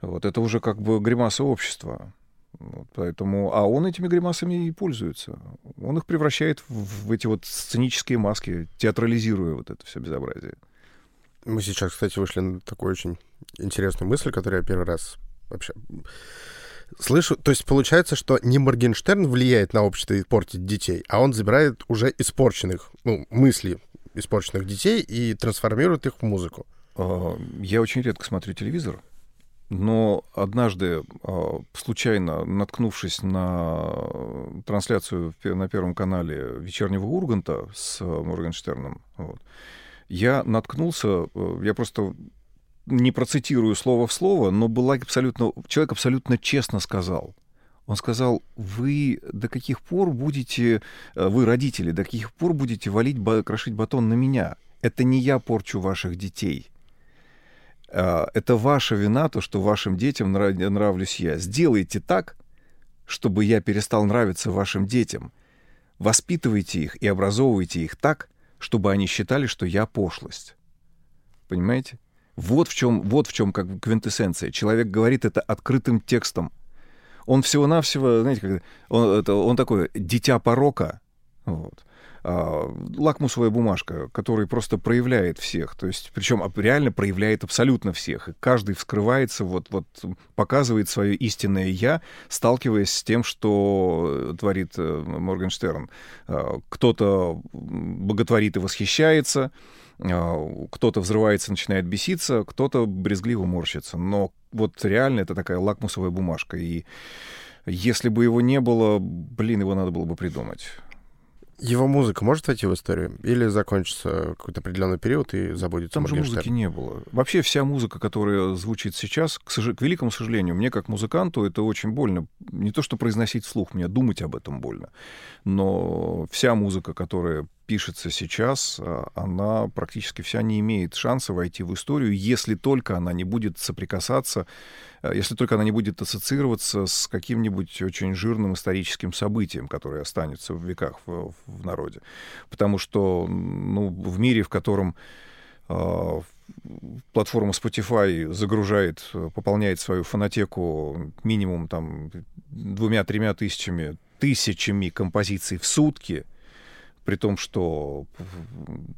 Вот это уже как бы гримаса общества. Вот, поэтому, а он этими гримасами и пользуется. Он их превращает в, в эти вот сценические маски, театрализируя вот это все безобразие. Мы сейчас, кстати, вышли на такую очень интересную мысль, которую я первый раз вообще слышу. То есть получается, что не Моргенштерн влияет на общество и портит детей, а он забирает уже испорченных, ну, мысли испорченных детей и трансформирует их в музыку. А, я очень редко смотрю телевизор. Но однажды, а, случайно наткнувшись на трансляцию на Первом канале «Вечернего Урганта» с Моргенштерном, вот, я наткнулся, э, я просто не процитирую слово в слово, но была абсолютно, человек абсолютно честно сказал, Он сказал, вы до каких пор будете, э, вы родители, до каких пор будете валить, крошить батон на меня? Это не я порчу ваших детей. А, это ваша вина, то, что вашим детям нравлюсь я. Сделайте так, чтобы я перестал нравиться вашим детям. Воспитывайте их и образовывайте их так, чтобы они считали, что я пошлость. Понимаете? Вот в чем, вот в чем как квинтэссенция. Человек говорит это открытым текстом. Он всего-навсего, знаете, как, он, это, он такой дитя порока. Вот. А, лакмусовая бумажка, который просто проявляет всех. То есть, причем реально проявляет абсолютно всех. И каждый вскрывается, вот, вот показывает свое истинное я, сталкиваясь с тем, что творит э, Моргенштерн. А, кто-то боготворит и восхищается, кто-то взрывается, начинает беситься, кто-то брезгливо морщится. Но вот реально это такая лакмусовая бумажка. И если бы его не было, блин, его надо было бы придумать. Его музыка может войти в историю? Или закончится какой-то определенный период и забудется Там же музыки не было. Вообще вся музыка, которая звучит сейчас, к, сож... к великому сожалению, мне как музыканту это очень больно. Не то, что произносить вслух, мне думать об этом больно. Но вся музыка, которая пишется сейчас, а, она практически вся не имеет шанса войти в историю, если только она не будет соприкасаться, а, если только она не будет ассоциироваться с каким-нибудь очень жирным историческим событием, которое останется в веках в, в народе. Потому что ну, в мире, в котором э, платформа Spotify загружает, пополняет свою фонотеку минимум там двумя-тремя тысячами, тысячами композиций в сутки — при том, что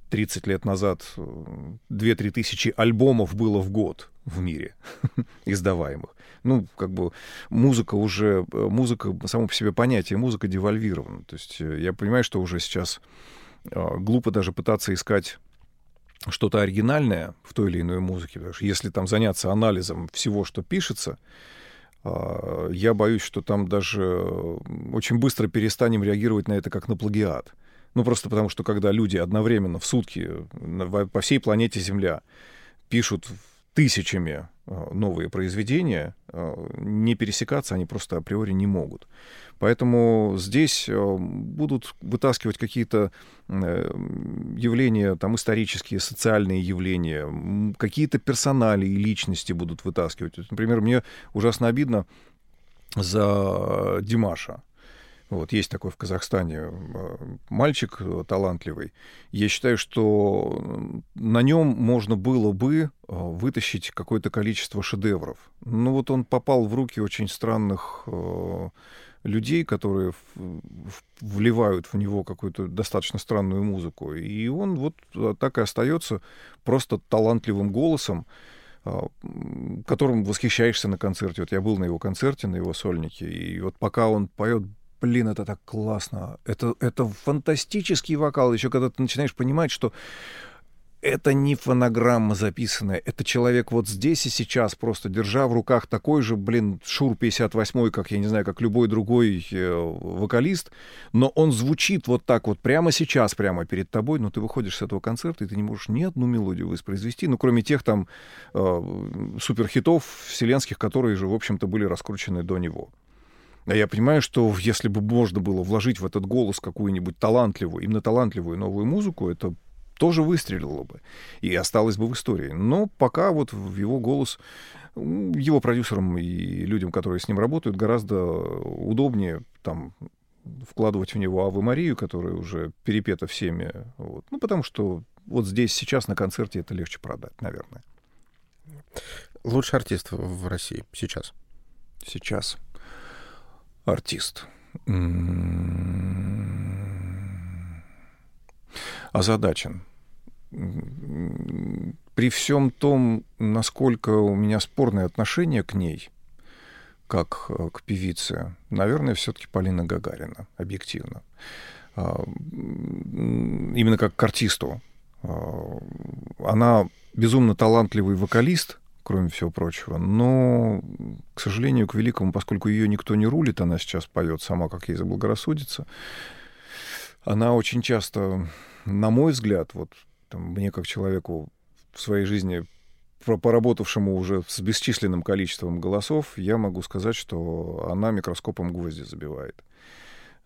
30 лет назад 2-3 тысячи альбомов было в год в мире *laughs* издаваемых. Ну, как бы музыка уже, музыка, само по себе понятие, музыка девальвирована. То есть э, я понимаю, что уже сейчас э, глупо даже пытаться искать что-то оригинальное в той или иной музыке, потому что если там заняться анализом всего, что пишется, э, я боюсь, что там даже очень быстро перестанем реагировать на это как на плагиат. Ну, просто потому что когда люди одновременно в сутки по всей планете Земля пишут тысячами э, новые произведения, э, не пересекаться они просто априори не могут. Поэтому здесь э, будут вытаскивать какие-то явления, там, исторические, социальные явления, какие-то персонали и личности будут вытаскивать. Например, мне ужасно обидно за Димаша. Вот, есть такой в Казахстане э, мальчик э, талантливый. Я считаю, что на нем можно было бы э, вытащить какое-то количество шедевров. Но вот он попал в руки очень странных людей, которые вливают в него какую-то достаточно странную музыку. И он вот так и остается просто талантливым голосом, которым восхищаешься на концерте. Вот я был на его концерте, на его сольнике, и вот пока он поет блин, это так классно. Это, это фантастический вокал. Еще когда ты начинаешь понимать, что это не фонограмма записанная, это человек вот здесь и сейчас, просто держа в руках такой же, блин, Шур 58, как, я не знаю, как любой другой э, вокалист, но он звучит вот так вот прямо сейчас, прямо перед тобой, но ты выходишь с этого концерта, и ты не можешь ни одну мелодию воспроизвести, ну, кроме тех там э, суперхитов вселенских, которые же, в общем-то, были раскручены до него. А я понимаю, что если бы можно было вложить в этот голос какую-нибудь талантливую, именно талантливую новую музыку, это тоже выстрелило бы и осталось бы в истории. Но пока вот в его голос его продюсерам и людям, которые с ним работают, гораздо удобнее там вкладывать в него Авы Марию, которая уже перепета всеми. Вот. Ну, потому что вот здесь, сейчас на концерте это легче продать, наверное. Лучший артист в России сейчас? Сейчас артист. Озадачен. При всем том, насколько у меня спорное отношение к ней, как э, к певице, наверное, все-таки Полина Гагарина, объективно. А, именно как к артисту. А, она безумно талантливый вокалист, кроме всего прочего. Но, к сожалению, к великому, поскольку ее никто не рулит, она сейчас поет сама, как ей заблагорассудится, она очень часто, на мой взгляд, вот там, мне как человеку в своей жизни поработавшему уже с бесчисленным количеством голосов, я могу сказать, что она микроскопом гвозди забивает.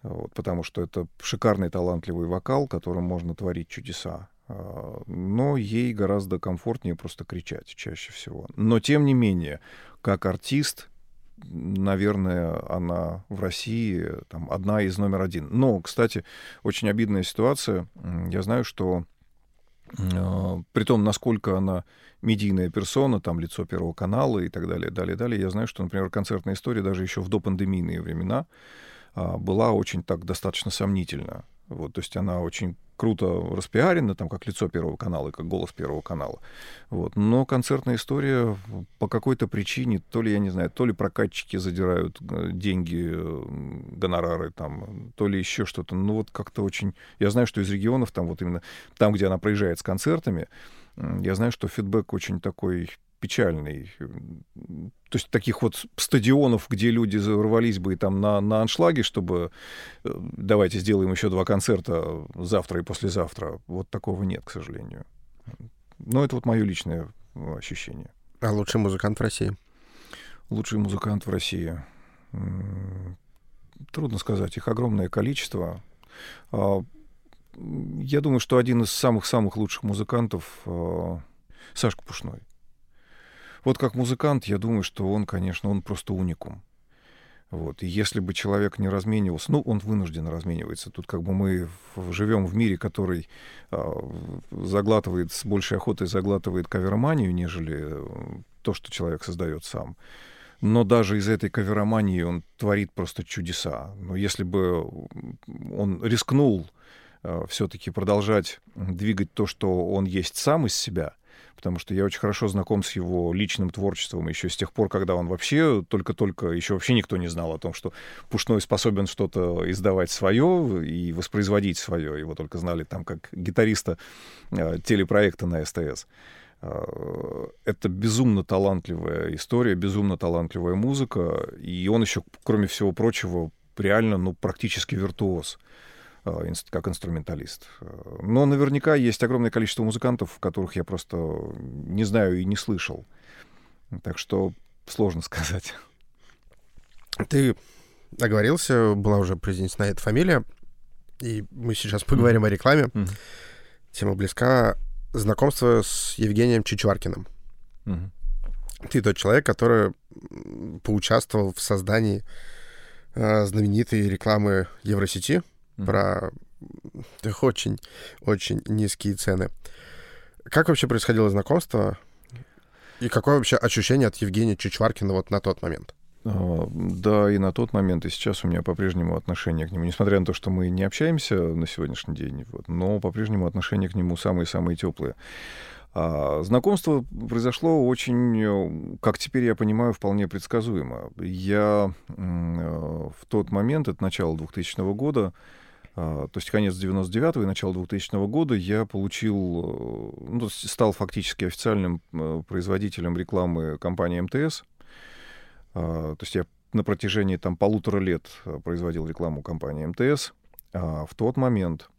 Вот, потому что это шикарный талантливый вокал, которым можно творить чудеса. А, но ей гораздо комфортнее просто кричать чаще всего. Но тем не менее, как артист, наверное, она в России там, одна из номер один. Но, кстати, очень обидная ситуация. Я знаю, что э, при том, насколько она медийная персона, там лицо Первого канала и так далее, далее, далее, я знаю, что, например, концертная история даже еще в допандемийные времена э, была очень так достаточно сомнительна. Вот, то есть она очень круто распиарена, там, как лицо Первого канала и как голос Первого канала. Вот. Но концертная история по какой-то причине, то ли, я не знаю, то ли прокатчики задирают э, деньги, э, гонорары, там, то ли еще что-то. Ну, вот как-то очень... Я знаю, что из регионов, там, вот именно там, где она проезжает с концертами, я знаю, что фидбэк очень такой печальный. То есть таких вот стадионов, где люди рвались бы там на, на аншлаге, чтобы э, давайте сделаем еще два концерта завтра и послезавтра, вот такого нет, к сожалению. Но это вот мое личное э, ощущение. А лучший музыкант в России? Лучший музыкант в России. Трудно сказать. Их огромное количество. А, я думаю, что один из самых-самых лучших музыкантов э, Сашка Пушной. Вот как музыкант, я думаю, что он, конечно, он просто уникум. Вот. И если бы человек не разменивался, ну, он вынужден разменивается. Тут как бы мы живем в мире, который э, заглатывает, с большей охотой заглатывает кавероманию, нежели э, то, что человек создает сам. Но даже из этой каверомании он творит просто чудеса. Но если бы он рискнул э, все-таки продолжать двигать то, что он есть сам из себя, потому что я очень хорошо знаком с его личным творчеством еще с тех пор, когда он вообще только-только, еще вообще никто не знал о том, что Пушной способен что-то издавать свое и воспроизводить свое. Его только знали там как гитариста э, телепроекта на СТС. Э, это безумно талантливая история, безумно талантливая музыка, и он еще, кроме всего прочего, реально, ну, практически виртуоз. Как инструменталист. Но наверняка есть огромное количество музыкантов, которых я просто не знаю и не слышал. Так что сложно *laughs* сказать. Ты оговорился, была уже произнесена эта фамилия, и мы сейчас поговорим mm-hmm. о рекламе. Mm-hmm. Тема близка. Знакомство с Евгением Чичваркиным. Mm-hmm. Ты тот человек, который поучаствовал в создании э, знаменитой рекламы Евросети mm-hmm. про очень, очень низкие цены. Как вообще происходило знакомство? И какое вообще ощущение от Евгения Чичваркина вот на тот момент? А, да, и на тот момент, и сейчас у меня по-прежнему отношение к нему, несмотря на то, что мы не общаемся на сегодняшний день, вот, но по-прежнему отношения к нему самые-самые теплые. А знакомство произошло очень, как теперь я понимаю, вполне предсказуемо. Я э, в тот момент, это начало 2000 года, то есть конец 99-го и начало 2000 года я получил, э, ну, стал фактически официальным э, производителем рекламы компании МТС. А, то есть я на протяжении там полутора лет э, производил рекламу компании МТС. А в тот момент,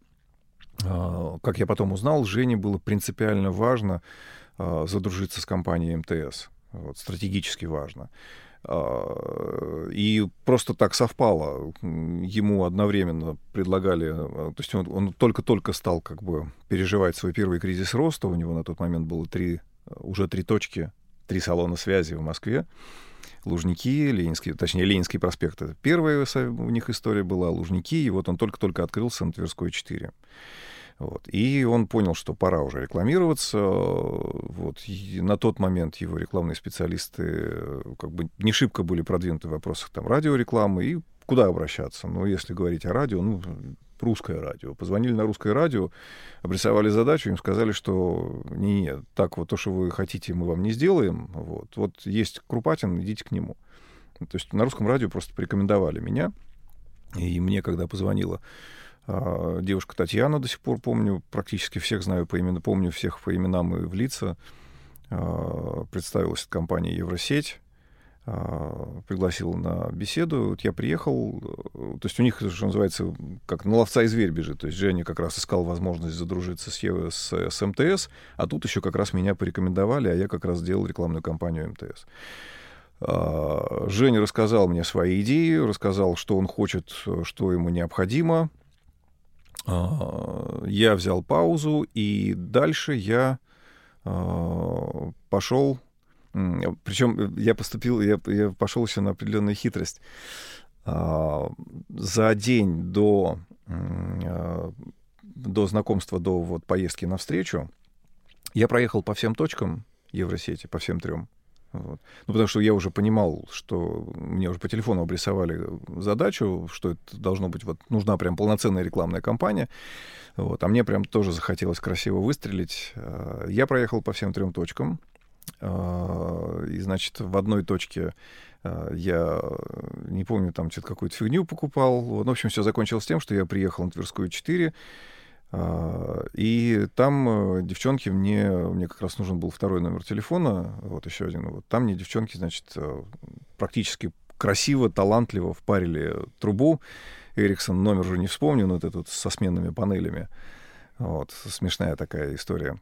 как я потом узнал, Жене было принципиально важно задружиться с компанией МТС. Вот, стратегически важно. А, и просто так совпало. Ему одновременно предлагали... А, то есть он, он только-только стал как бы переживать свой первый кризис роста. У него на тот момент было три, уже три точки, три салона связи в Москве. Лужники, Ленинский, точнее, Ленинский проспект. Это первая у них история была, Лужники, и вот он только-только открылся на Тверской 4. Вот. И он понял, что пора уже рекламироваться. Вот. На тот момент его рекламные специалисты э, как бы не шибко были продвинуты в вопросах там, радиорекламы. И куда обращаться? Ну, если говорить о радио, ну, русское радио. Позвонили на русское радио, обрисовали задачу, им сказали, что не, не, так вот то, что вы хотите, мы вам не сделаем. Вот, вот есть Крупатин, идите к нему. То есть на русском радио просто порекомендовали меня. И мне, когда позвонила девушка Татьяна до сих пор помню, практически всех знаю по имени, помню всех по именам и в лица. А, представилась компания Евросеть. а, пригласил на беседу. Вот я приехал, э, то есть у них, что называется, как на ловца и зверь бежит. То есть Женя как раз искал возможность задружиться с, с, с МТС, а тут еще как раз меня порекомендовали, а я как раз делал рекламную кампанию МТС. А, Женя рассказал мне свои идеи, рассказал, что он хочет, что ему необходимо. А, я взял паузу, и дальше я пошел причем я поступил, я, я пошел еще на определенную хитрость. А, за день до, а, до знакомства, до вот поездки на встречу, я проехал по всем точкам Евросети, по всем трем. Вот. Ну, потому что я уже понимал, что мне уже по телефону обрисовали задачу, что это должно быть, вот, нужна прям полноценная рекламная кампания. Вот. А мне прям тоже захотелось красиво выстрелить. А, я проехал по всем трем точкам. А, и, значит, в одной точке а, я не помню, там что-то какую-то фигню покупал. Ну, в общем, все закончилось тем, что я приехал на Тверскую 4, а, и там э, девчонки мне, мне как раз нужен был второй номер телефона, вот еще один. Вот там мне девчонки, значит, э, практически красиво, талантливо впарили трубу. Эриксон номер уже не вспомню, но это тут со сменными панелями. Вот, смешная такая история.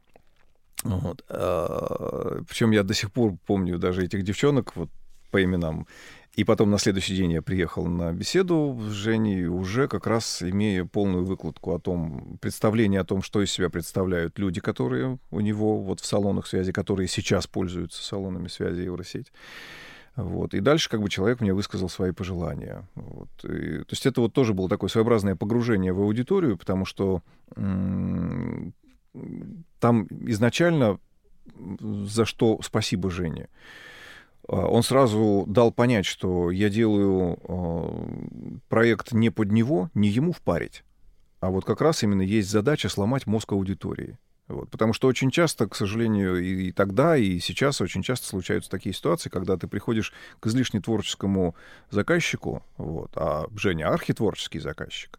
Вот. А, причем я до сих пор помню даже этих девчонок вот по именам. И потом на следующий день я приехал на беседу с Женей, уже как раз имея полную выкладку о том, представление о том, что из себя представляют люди, которые у него вот в салонах связи, которые сейчас пользуются салонами связи Евросеть. Вот. И дальше как бы человек мне высказал свои пожелания. Вот. И, то есть это вот тоже было такое своеобразное погружение в аудиторию, потому что там изначально за что спасибо Жене. А, он сразу дал понять, что я делаю а, проект не под него, не ему впарить, а вот как раз именно есть задача сломать мозг аудитории. Вот, потому что очень часто, к сожалению, и, и тогда, и сейчас очень часто случаются такие ситуации, когда ты приходишь к излишне творческому заказчику, вот, а Женя архитворческий заказчик,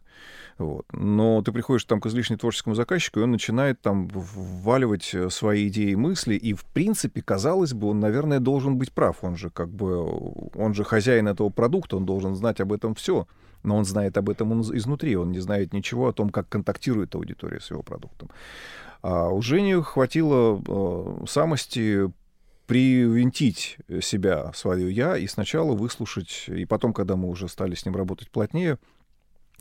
вот. Но ты приходишь там к излишне творческому заказчику, и он начинает там вваливать э, свои идеи и мысли, и, в принципе, казалось бы, он, наверное, должен быть прав. Он же как бы, он же хозяин этого продукта, он должен знать об этом все. Но он знает об этом изнутри, он не знает ничего о том, как контактирует аудитория с его продуктом. А у Жени хватило э, самости привинтить себя, свое «я», и сначала выслушать, и потом, когда мы уже стали с ним работать плотнее,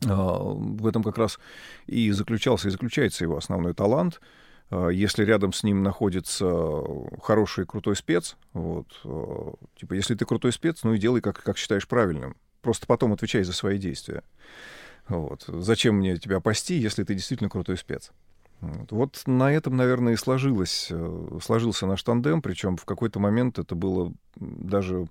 а, в этом как раз и заключался, и заключается его основной талант. А, если рядом с ним находится хороший, крутой спец, вот, типа, если ты крутой спец, ну и делай, как, как считаешь правильным. Просто потом отвечай за свои действия. Вот. Зачем мне тебя пасти, если ты действительно крутой спец? Вот. на этом, наверное, и сложилось, э, сложился наш тандем, причем в какой-то момент это было даже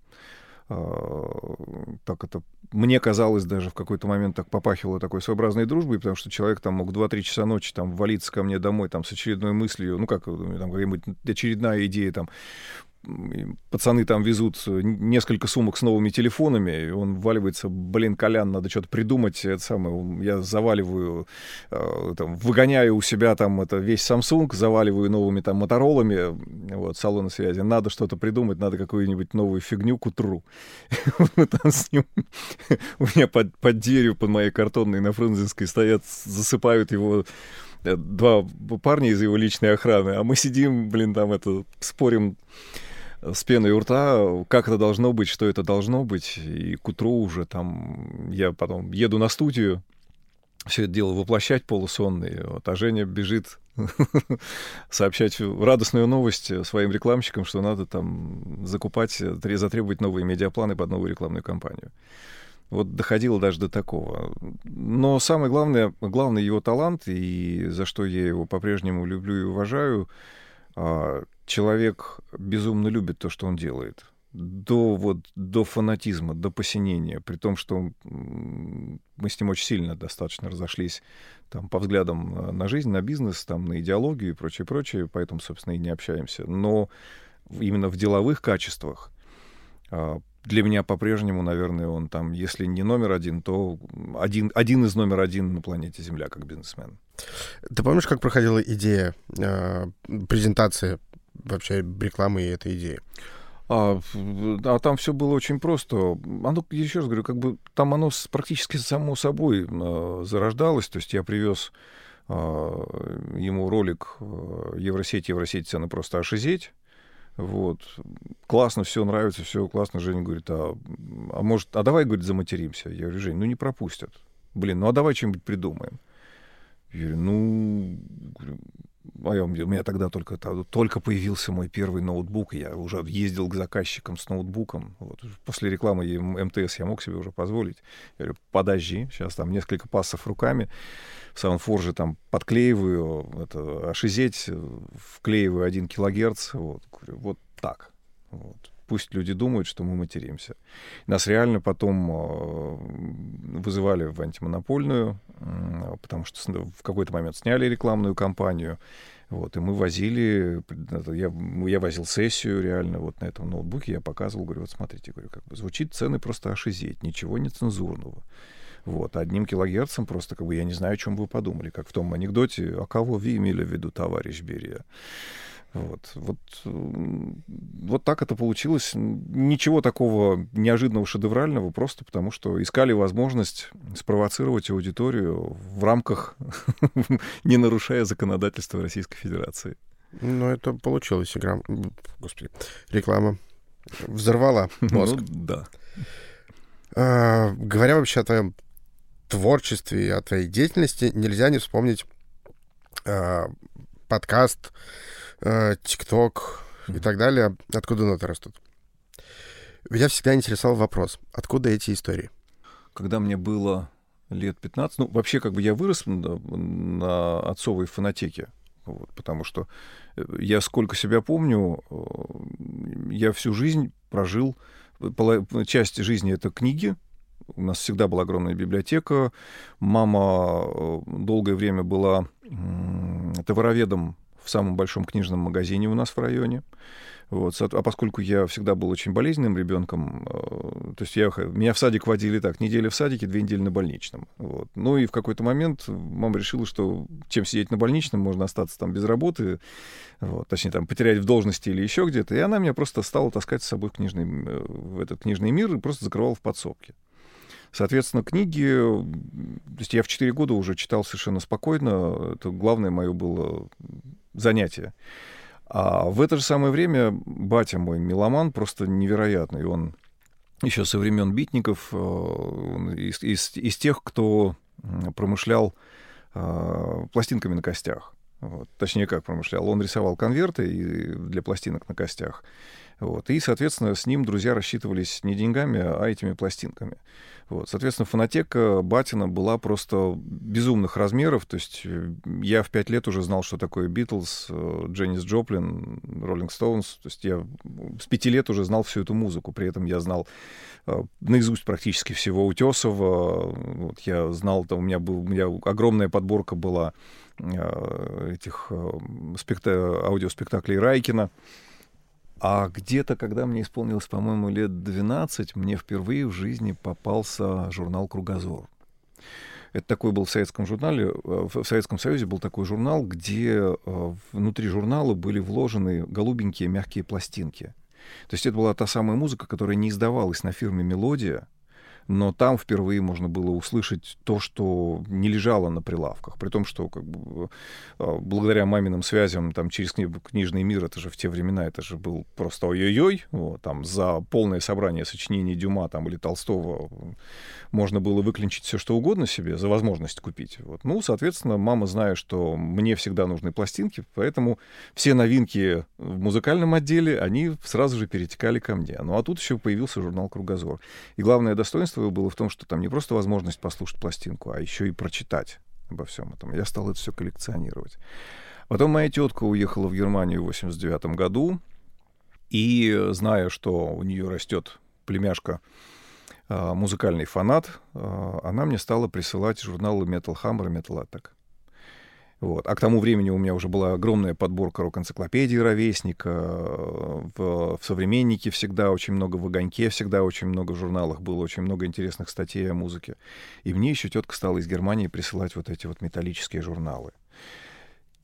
так это мне казалось даже в какой-то момент так попахивало такой своеобразной дружбой, потому что человек там мог 2-3 часа ночи там валиться ко мне домой там с очередной мыслью, ну как, там какая-нибудь очередная идея там пацаны там везут несколько сумок с новыми телефонами, и он вваливается, блин, Колян, надо что-то придумать, это самое, я заваливаю, э, там, выгоняю у себя там это весь Samsung, заваливаю новыми там моторолами, вот, салоны связи, надо что-то придумать, надо какую-нибудь новую фигню к утру. *laughs* у меня под, под дверью, под моей картонной на Фрунзенской стоят, засыпают его э, два парня из его личной охраны, а мы сидим, блин, там это, спорим, с пеной у рта, как это должно быть, что это должно быть. И к утру уже там я потом еду на студию, все это дело воплощать полусонный. Вот, а Женя бежит *laughs* сообщать радостную новость своим рекламщикам, что надо там закупать, затребовать новые медиапланы под новую рекламную кампанию. Вот доходило даже до такого. Но самое главное, главный его талант, и за что я его по-прежнему люблю и уважаю, а, человек безумно любит то, что он делает. До, вот, до фанатизма, до посинения, при том, что мы с ним очень сильно достаточно разошлись там, по взглядам на жизнь, на бизнес, там, на идеологию и прочее, прочее, поэтому, собственно, и не общаемся. Но именно в деловых качествах а, для меня по-прежнему, наверное, он там, если не номер один, то один, один из номер один на планете Земля как бизнесмен. Ты помнишь, как проходила идея э, презентации вообще рекламы и этой идеи? А, а там все было очень просто. Оно, еще раз говорю, как бы там оно практически само собой э, зарождалось. То есть я привез э, ему ролик э, Евросеть, Евросеть, цены просто ошизеть. Вот. Классно, все нравится, все классно. Женя говорит, а, а может, а давай, говорит, заматеримся. Я говорю, Жень, ну не пропустят. Блин, ну а давай что-нибудь придумаем. Я говорю, ну, я, у меня тогда только, только появился мой первый ноутбук, я уже ездил к заказчикам с ноутбуком. Вот. После рекламы МТС я мог себе уже позволить. Я говорю, подожди, сейчас там несколько пассов руками, в Soundforge там подклеиваю, это, ашизеть, вклеиваю 1 килогерц, вот, говорю, вот так. Вот. Пусть люди думают, что мы материмся. Нас реально потом э, вызывали в антимонопольную, потому что в какой-то момент сняли рекламную кампанию. Вот, и мы возили, я, я возил сессию реально вот на этом ноутбуке, я показывал, говорю, вот смотрите, говорю, как бы звучит цены просто ошизеть, ничего не цензурного. Вот, одним килогерцем просто, как бы, я не знаю, о чем вы подумали, как в том анекдоте, а кого вы имели в виду, товарищ Берия? Вот, вот, вот так это получилось. Ничего такого неожиданного, шедеврального, просто потому что искали возможность спровоцировать аудиторию в рамках, *laughs* не нарушая законодательство Российской Федерации. Ну, это получилось игра. Господи, реклама взорвала *laughs* ну мозг. Ну, да. А, говоря вообще о твоем творчестве и о твоей деятельности, нельзя не вспомнить а, подкаст Э, ТикТок и так далее, откуда ноты растут. Меня всегда интересовал вопрос, откуда эти истории? Когда мне было лет 15, ну, вообще, как бы я вырос на, на отцовой фонотеке, вот, потому что э, я сколько себя помню, э, я всю жизнь прожил, часть жизни — это книги, у нас всегда была огромная библиотека. Мама долгое время была товароведом в самом большом книжном магазине у нас в районе. Вот. А поскольку я всегда был очень болезненным ребенком, э, то есть я, меня в садик водили так, неделя в садике, две недели на больничном. Вот. Ну и в какой-то момент мама решила, что чем сидеть на больничном, можно остаться там без работы, вот, точнее, там, потерять в должности или еще где-то. И она меня просто стала таскать с собой в, книжный, э, в этот книжный мир и просто закрывала в подсобке. Соответственно, книги... То есть я в 4 года уже читал совершенно спокойно. Это главное мое было занятие. А в это же самое время батя мой меломан просто невероятный. Он еще со времен битников, э, из, из, из тех, кто промышлял э, пластинками на костях. Вот. Точнее, как промышлял. Он рисовал конверты для пластинок на костях. Вот. И, соответственно, с ним друзья рассчитывались не деньгами, а этими пластинками. Вот. Соответственно, фонотека Батина была просто безумных размеров. То есть э, я в пять лет уже знал, что такое Битлз, э, Дженнис Джоплин, Роллинг Стоунс. То есть я с пяти лет уже знал всю эту музыку. При этом я знал э, наизусть практически всего Утесова. Вот я знал, там у меня, был, у меня огромная подборка была этих спекта... аудиоспектаклей Райкина. А где-то, когда мне исполнилось, по-моему, лет 12, мне впервые в жизни попался журнал «Кругозор». Это такой был в советском журнале, э, в Советском Союзе был такой журнал, где э, внутри журнала были вложены голубенькие мягкие пластинки. То есть это была та самая музыка, которая не издавалась на фирме «Мелодия», но там впервые можно было услышать то, что не лежало на прилавках. При том, что как бы, а, благодаря маминым связям там, через кни- книжный мир, это же в те времена, это же был просто ой-ой-ой, вот, там за полное собрание сочинений Дюма там, или Толстого можно было выклинчить все, что угодно себе за возможность купить. Вот. Ну, соответственно, мама, зная, что мне всегда нужны пластинки, поэтому все новинки в музыкальном отделе, они сразу же перетекали ко мне. Ну, а тут еще появился журнал «Кругозор». И главное достоинство достоинство было в том, что там не просто возможность послушать пластинку, а еще и прочитать обо всем этом. Я стал это все коллекционировать. Потом моя тетка уехала в Германию в 89 году, и зная, что у нее растет племяшка, а, музыкальный фанат, а, она мне стала присылать журналы Metal Hammer и Metal Attack. Вот. А к тому времени у меня уже была огромная подборка рок-энциклопедии «Ровесника». В, в «Современнике» всегда очень много, в «Огоньке» всегда очень много в журналах было, очень много интересных статей о музыке. И мне еще тетка стала из Германии присылать вот эти вот металлические журналы.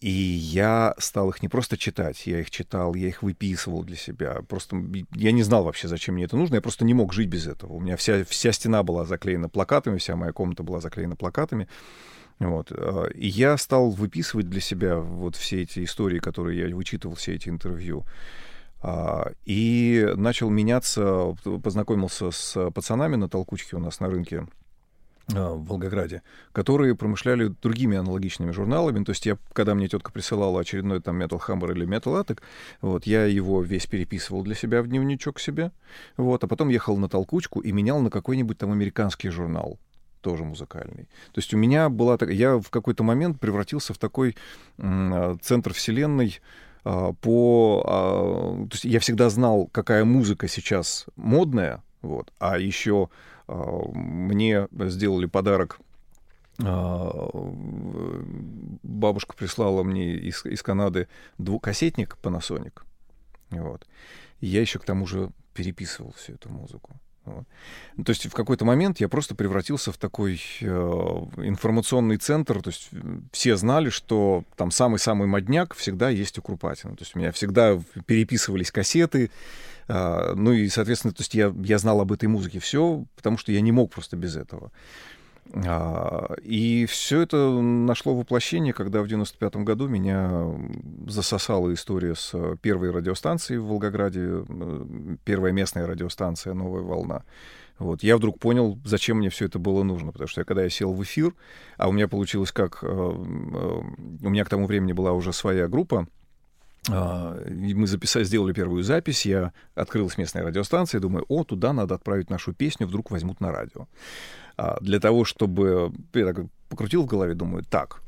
И я стал их не просто читать, я их читал, я их выписывал для себя. Просто я не знал вообще, зачем мне это нужно, я просто не мог жить без этого. У меня вся, вся стена была заклеена плакатами, вся моя комната была заклеена плакатами. Вот. Э, и я стал выписывать для себя вот все эти истории, которые я вычитывал, все эти интервью. А, и начал меняться, познакомился с пацанами на толкучке у нас на рынке а, в Волгограде, которые промышляли другими аналогичными журналами. То есть я, когда мне тетка присылала очередной там Metal Hammer или Metal Attic, вот, я его весь переписывал для себя в дневничок себе, вот, а потом ехал на толкучку и менял на какой-нибудь там американский журнал тоже музыкальный. То есть у меня была... Я в какой-то момент превратился в такой м- центр вселенной, а, по... А, то есть я всегда знал, какая музыка сейчас модная, вот, а еще а, мне сделали подарок бабушка прислала мне из, из Канады двухкассетник Panasonic. Вот. Я еще к тому же переписывал всю эту музыку. Вот. Ну, то есть в какой-то момент я просто превратился в такой э, информационный центр. То есть все знали, что там самый-самый модняк всегда есть у Крупатина. То есть у меня всегда переписывались кассеты. Э, ну и, соответственно, то есть я, я знал об этой музыке все, потому что я не мог просто без этого. А, и все это нашло воплощение, когда в 95 году меня засосала история с первой радиостанцией в Волгограде, первая местная радиостанция «Новая волна». Вот. Я вдруг понял, зачем мне все это было нужно, потому что я, когда я сел в эфир, а у меня получилось как... Э, э, у меня к тому времени была уже своя группа, мы записали, сделали первую запись, я открылась местная радиостанция, думаю, о, туда надо отправить нашу песню, вдруг возьмут на радио. А, для того, чтобы... Я так покрутил в голове, думаю, так,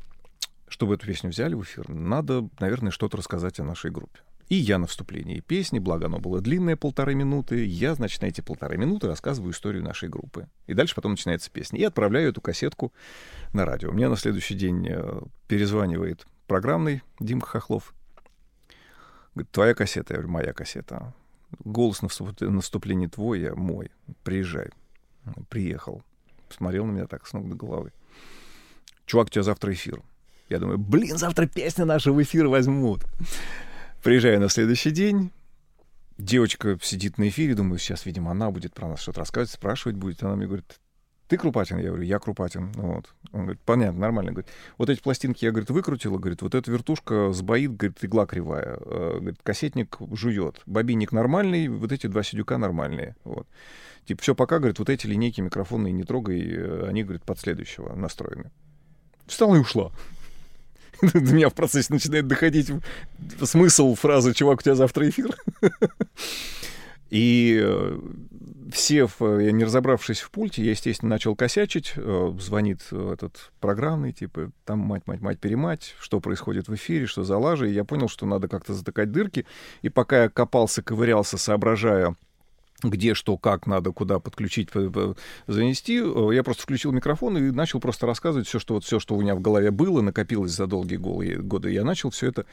чтобы эту песню взяли в эфир, надо, наверное, что-то рассказать о нашей группе. И я на вступлении песни, благо оно было длинное, полторы минуты, я, значит, на эти полторы минуты рассказываю историю нашей группы. И дальше потом начинается песня. И отправляю эту кассетку на радио. Меня на следующий день э, перезванивает программный Дима Хохлов. Говорит, твоя кассета? Я говорю, моя кассета. Голос на вступлении твой, я мой. Приезжай. Приехал смотрел на меня так с ног до головы. Чувак, у тебя завтра эфир. Я думаю, блин, завтра песня наша в эфир возьмут. Приезжаю на следующий день, девочка сидит на эфире, думаю, сейчас, видимо, она будет про нас что-то рассказывать, спрашивать будет. Она мне говорит, ты Крупатин? Я говорю, я Крупатин. Вот. Он говорит, понятно, нормально. Говорит, вот эти пластинки я, говорит, выкрутила, говорит, вот эта вертушка сбоит, говорит, игла кривая. Э, говорит, кассетник жует. Бобинник нормальный, вот эти два сидюка нормальные. Вот. Типа, все пока, говорит, вот эти линейки микрофонные не трогай, э, они, говорит, под следующего настроены. Встала и ушла. *laughs* До меня в процессе начинает доходить смысл фразы «Чувак, у тебя завтра эфир». *laughs* И э, все, я не разобравшись в пульте, я, естественно, начал косячить. Э, звонит этот программный, типа, там мать, мать, мать, перемать, что происходит в эфире, что за лажа. И я понял, что надо как-то затыкать дырки. И пока я копался, ковырялся, соображая, где что, как надо, куда подключить, занести. Э, я просто включил микрофон и начал просто рассказывать все, что, вот, все, что у меня в голове было, накопилось за долгие годы. Я начал все это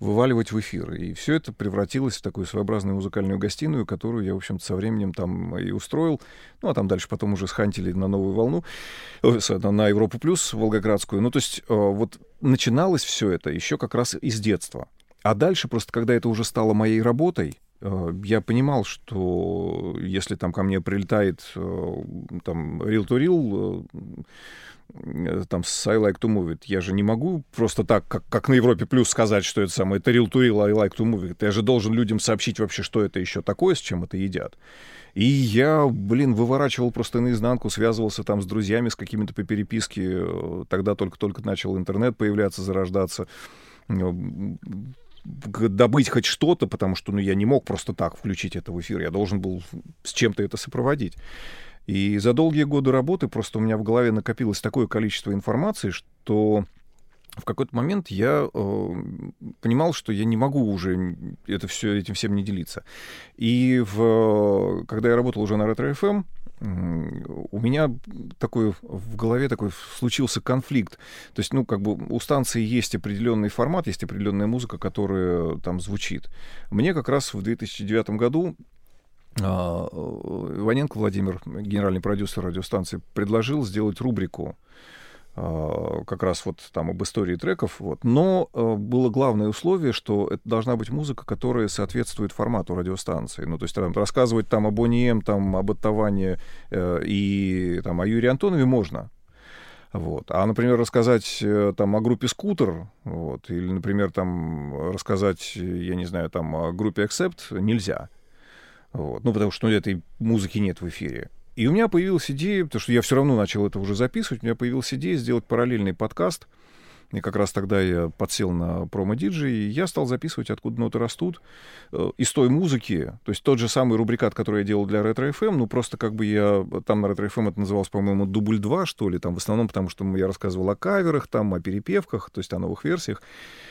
вываливать в эфир. И все это превратилось в такую своеобразную музыкальную гостиную, которую я, в общем-то, со временем там и устроил. Ну, а там дальше потом уже схантили на новую волну, э, на Европу плюс, Волгоградскую. Ну, то есть э, вот начиналось все это еще как раз из детства. А дальше просто, когда это уже стало моей работой, я понимал, что если там ко мне прилетает э, там real to real, э, там с I like to move it, я же не могу просто так, как, как на Европе плюс сказать, что это самое, это real to real, I like to move it. Я же должен людям сообщить вообще, что это еще такое, с чем это едят. И я, блин, выворачивал просто наизнанку, связывался там с друзьями, с какими-то по переписке. Тогда только-только начал интернет появляться, зарождаться добыть хоть что-то, потому что ну, я не мог просто так включить это в эфир, я должен был с чем-то это сопроводить. И за долгие годы работы просто у меня в голове накопилось такое количество информации, что в какой-то момент я э, понимал, что я не могу уже это все, этим всем не делиться. И в, когда я работал уже на Ретро-ФМ, у меня такой в голове такой случился конфликт. То есть, ну, как бы у станции есть определенный формат, есть определенная музыка, которая там звучит. Мне как раз в 2009 году а, Иваненко Владимир, генеральный продюсер радиостанции, предложил сделать рубрику как раз вот там об истории треков, вот. но э, было главное условие, что это должна быть музыка, которая соответствует формату радиостанции. Ну, то есть там, рассказывать там о Boney M, там, об Оттаване э, и там, о Юрии Антонове можно. Вот. А, например, рассказать э, там о группе Скутер, вот, или, например, там рассказать, я не знаю, там о группе Accept нельзя. Вот. Ну, потому что ну, этой музыки нет в эфире. И у меня появилась идея, потому что я все равно начал это уже записывать, у меня появилась идея сделать параллельный подкаст. И как раз тогда я подсел на промо-диджей, и я стал записывать «Откуда ноты растут» э, из той музыки, то есть тот же самый рубрикат, который я делал для Ретро FM, ну просто как бы я, там на Ретро FM это называлось, по-моему, дубль 2, что ли, там в основном потому, что я рассказывал о каверах, там о перепевках, то есть о новых версиях.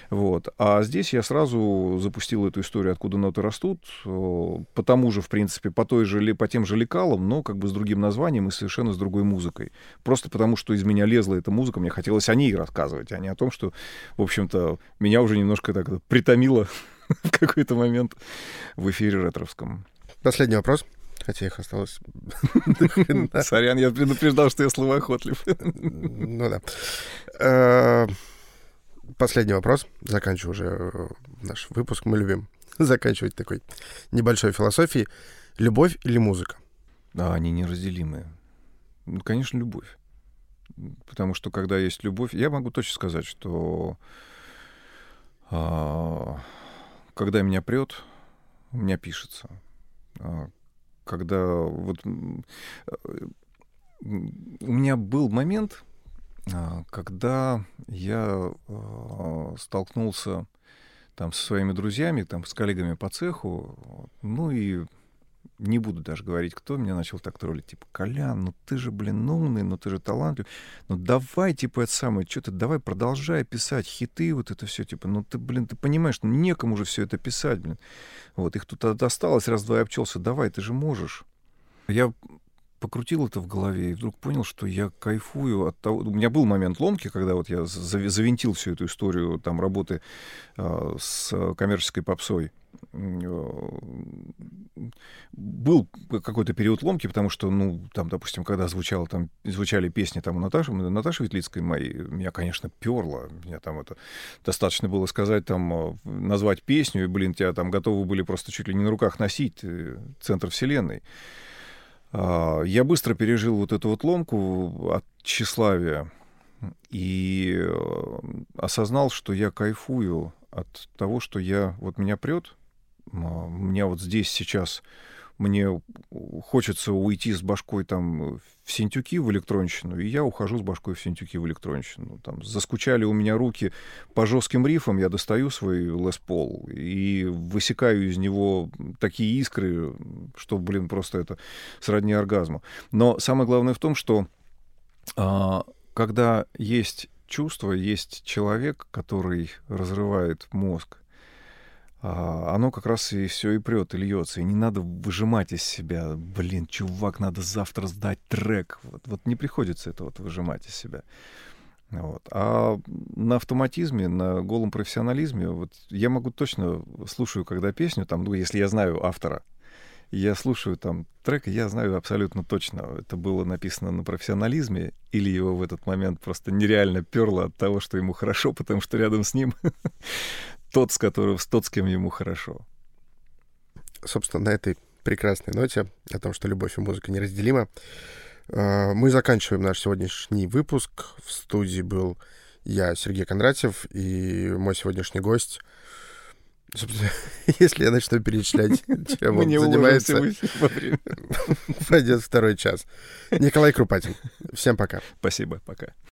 Вот. А здесь я сразу запустил эту историю, откуда ноты растут, по тому же, в принципе, по, той же, по тем же лекалам, но как бы с другим названием и совершенно с другой музыкой. Просто потому, что из меня лезла эта музыка, мне хотелось о ней рассказывать, а не о том, что, в общем-то, меня уже немножко так притомило *laughs* в какой-то момент в эфире ретровском. Последний вопрос. Хотя их осталось... *laughs* Сорян, я предупреждал, что я словоохотлив. Ну да. Э, последний вопрос. Заканчиваю уже э, наш выпуск. Мы любим *laughs* заканчивать такой небольшой философией. Любовь или музыка? Да, они неразделимые. Ну, конечно, любовь. Потому что когда есть любовь, я могу точно сказать, что а, когда меня прет, у меня пишется. А, когда вот э, у меня был момент, а, когда я столкнулся там со своими друзьями, там с коллегами по цеху, ну и не буду даже говорить, кто меня начал так троллить, типа, Колян, ну ты же, блин, умный, ну ты же талантлив, ну давай, типа, это самое, что ты, давай продолжай писать хиты, вот это все, типа, ну ты, блин, ты понимаешь, ну некому же все это писать, блин. Вот, их тут досталось, раз-два и обчелся, давай, ты же можешь. Я покрутил это в голове и вдруг понял, что я кайфую от того... У меня был момент ломки, когда вот я завинтил всю эту историю там работы э, с коммерческой попсой. Э, был какой-то период ломки, потому что, ну, там, допустим, когда звучало, там, звучали песни там у Наташи, Наташи Ветлицкой моей, меня, конечно, перло. Меня там это... Достаточно было сказать, там, э, назвать песню, и, блин, тебя там готовы были просто чуть ли не на руках носить, э, центр вселенной. А, я быстро пережил вот эту вот ломку от тщеславия и осознал, что я кайфую от того, что я вот меня прет, меня вот здесь сейчас мне хочется уйти с башкой там в синтюки в электронщину, и я ухожу с башкой в синтюки в электронщину. Там заскучали у меня руки по жестким рифам, я достаю свой Лес Пол и высекаю из него такие искры, что, блин, просто это сродни оргазму. Но самое главное в том, что а, когда есть чувство, есть человек, который разрывает мозг, а, оно как раз и все и прет, и льется. И не надо выжимать из себя, блин, чувак, надо завтра сдать трек. Вот, вот не приходится это вот выжимать из себя. Вот. А на автоматизме, на голом профессионализме, вот я могу точно слушаю, когда песню, там, ну, если я знаю автора, я слушаю там трек, и я знаю абсолютно точно, это было написано на профессионализме, или его в этот момент просто нереально перло от того, что ему хорошо, потому что рядом с ним *laughs* тот, с которым, тот, с кем ему хорошо. Собственно, на этой прекрасной ноте о том, что любовь и музыка неразделима, э, мы заканчиваем наш сегодняшний выпуск. В студии был я, Сергей Кондратьев, и мой сегодняшний гость Собственно, *laughs* если я начну перечислять, чем он *laughs* занимается, *laughs* пойдет второй час. Николай Крупатин. Всем пока. Спасибо, пока.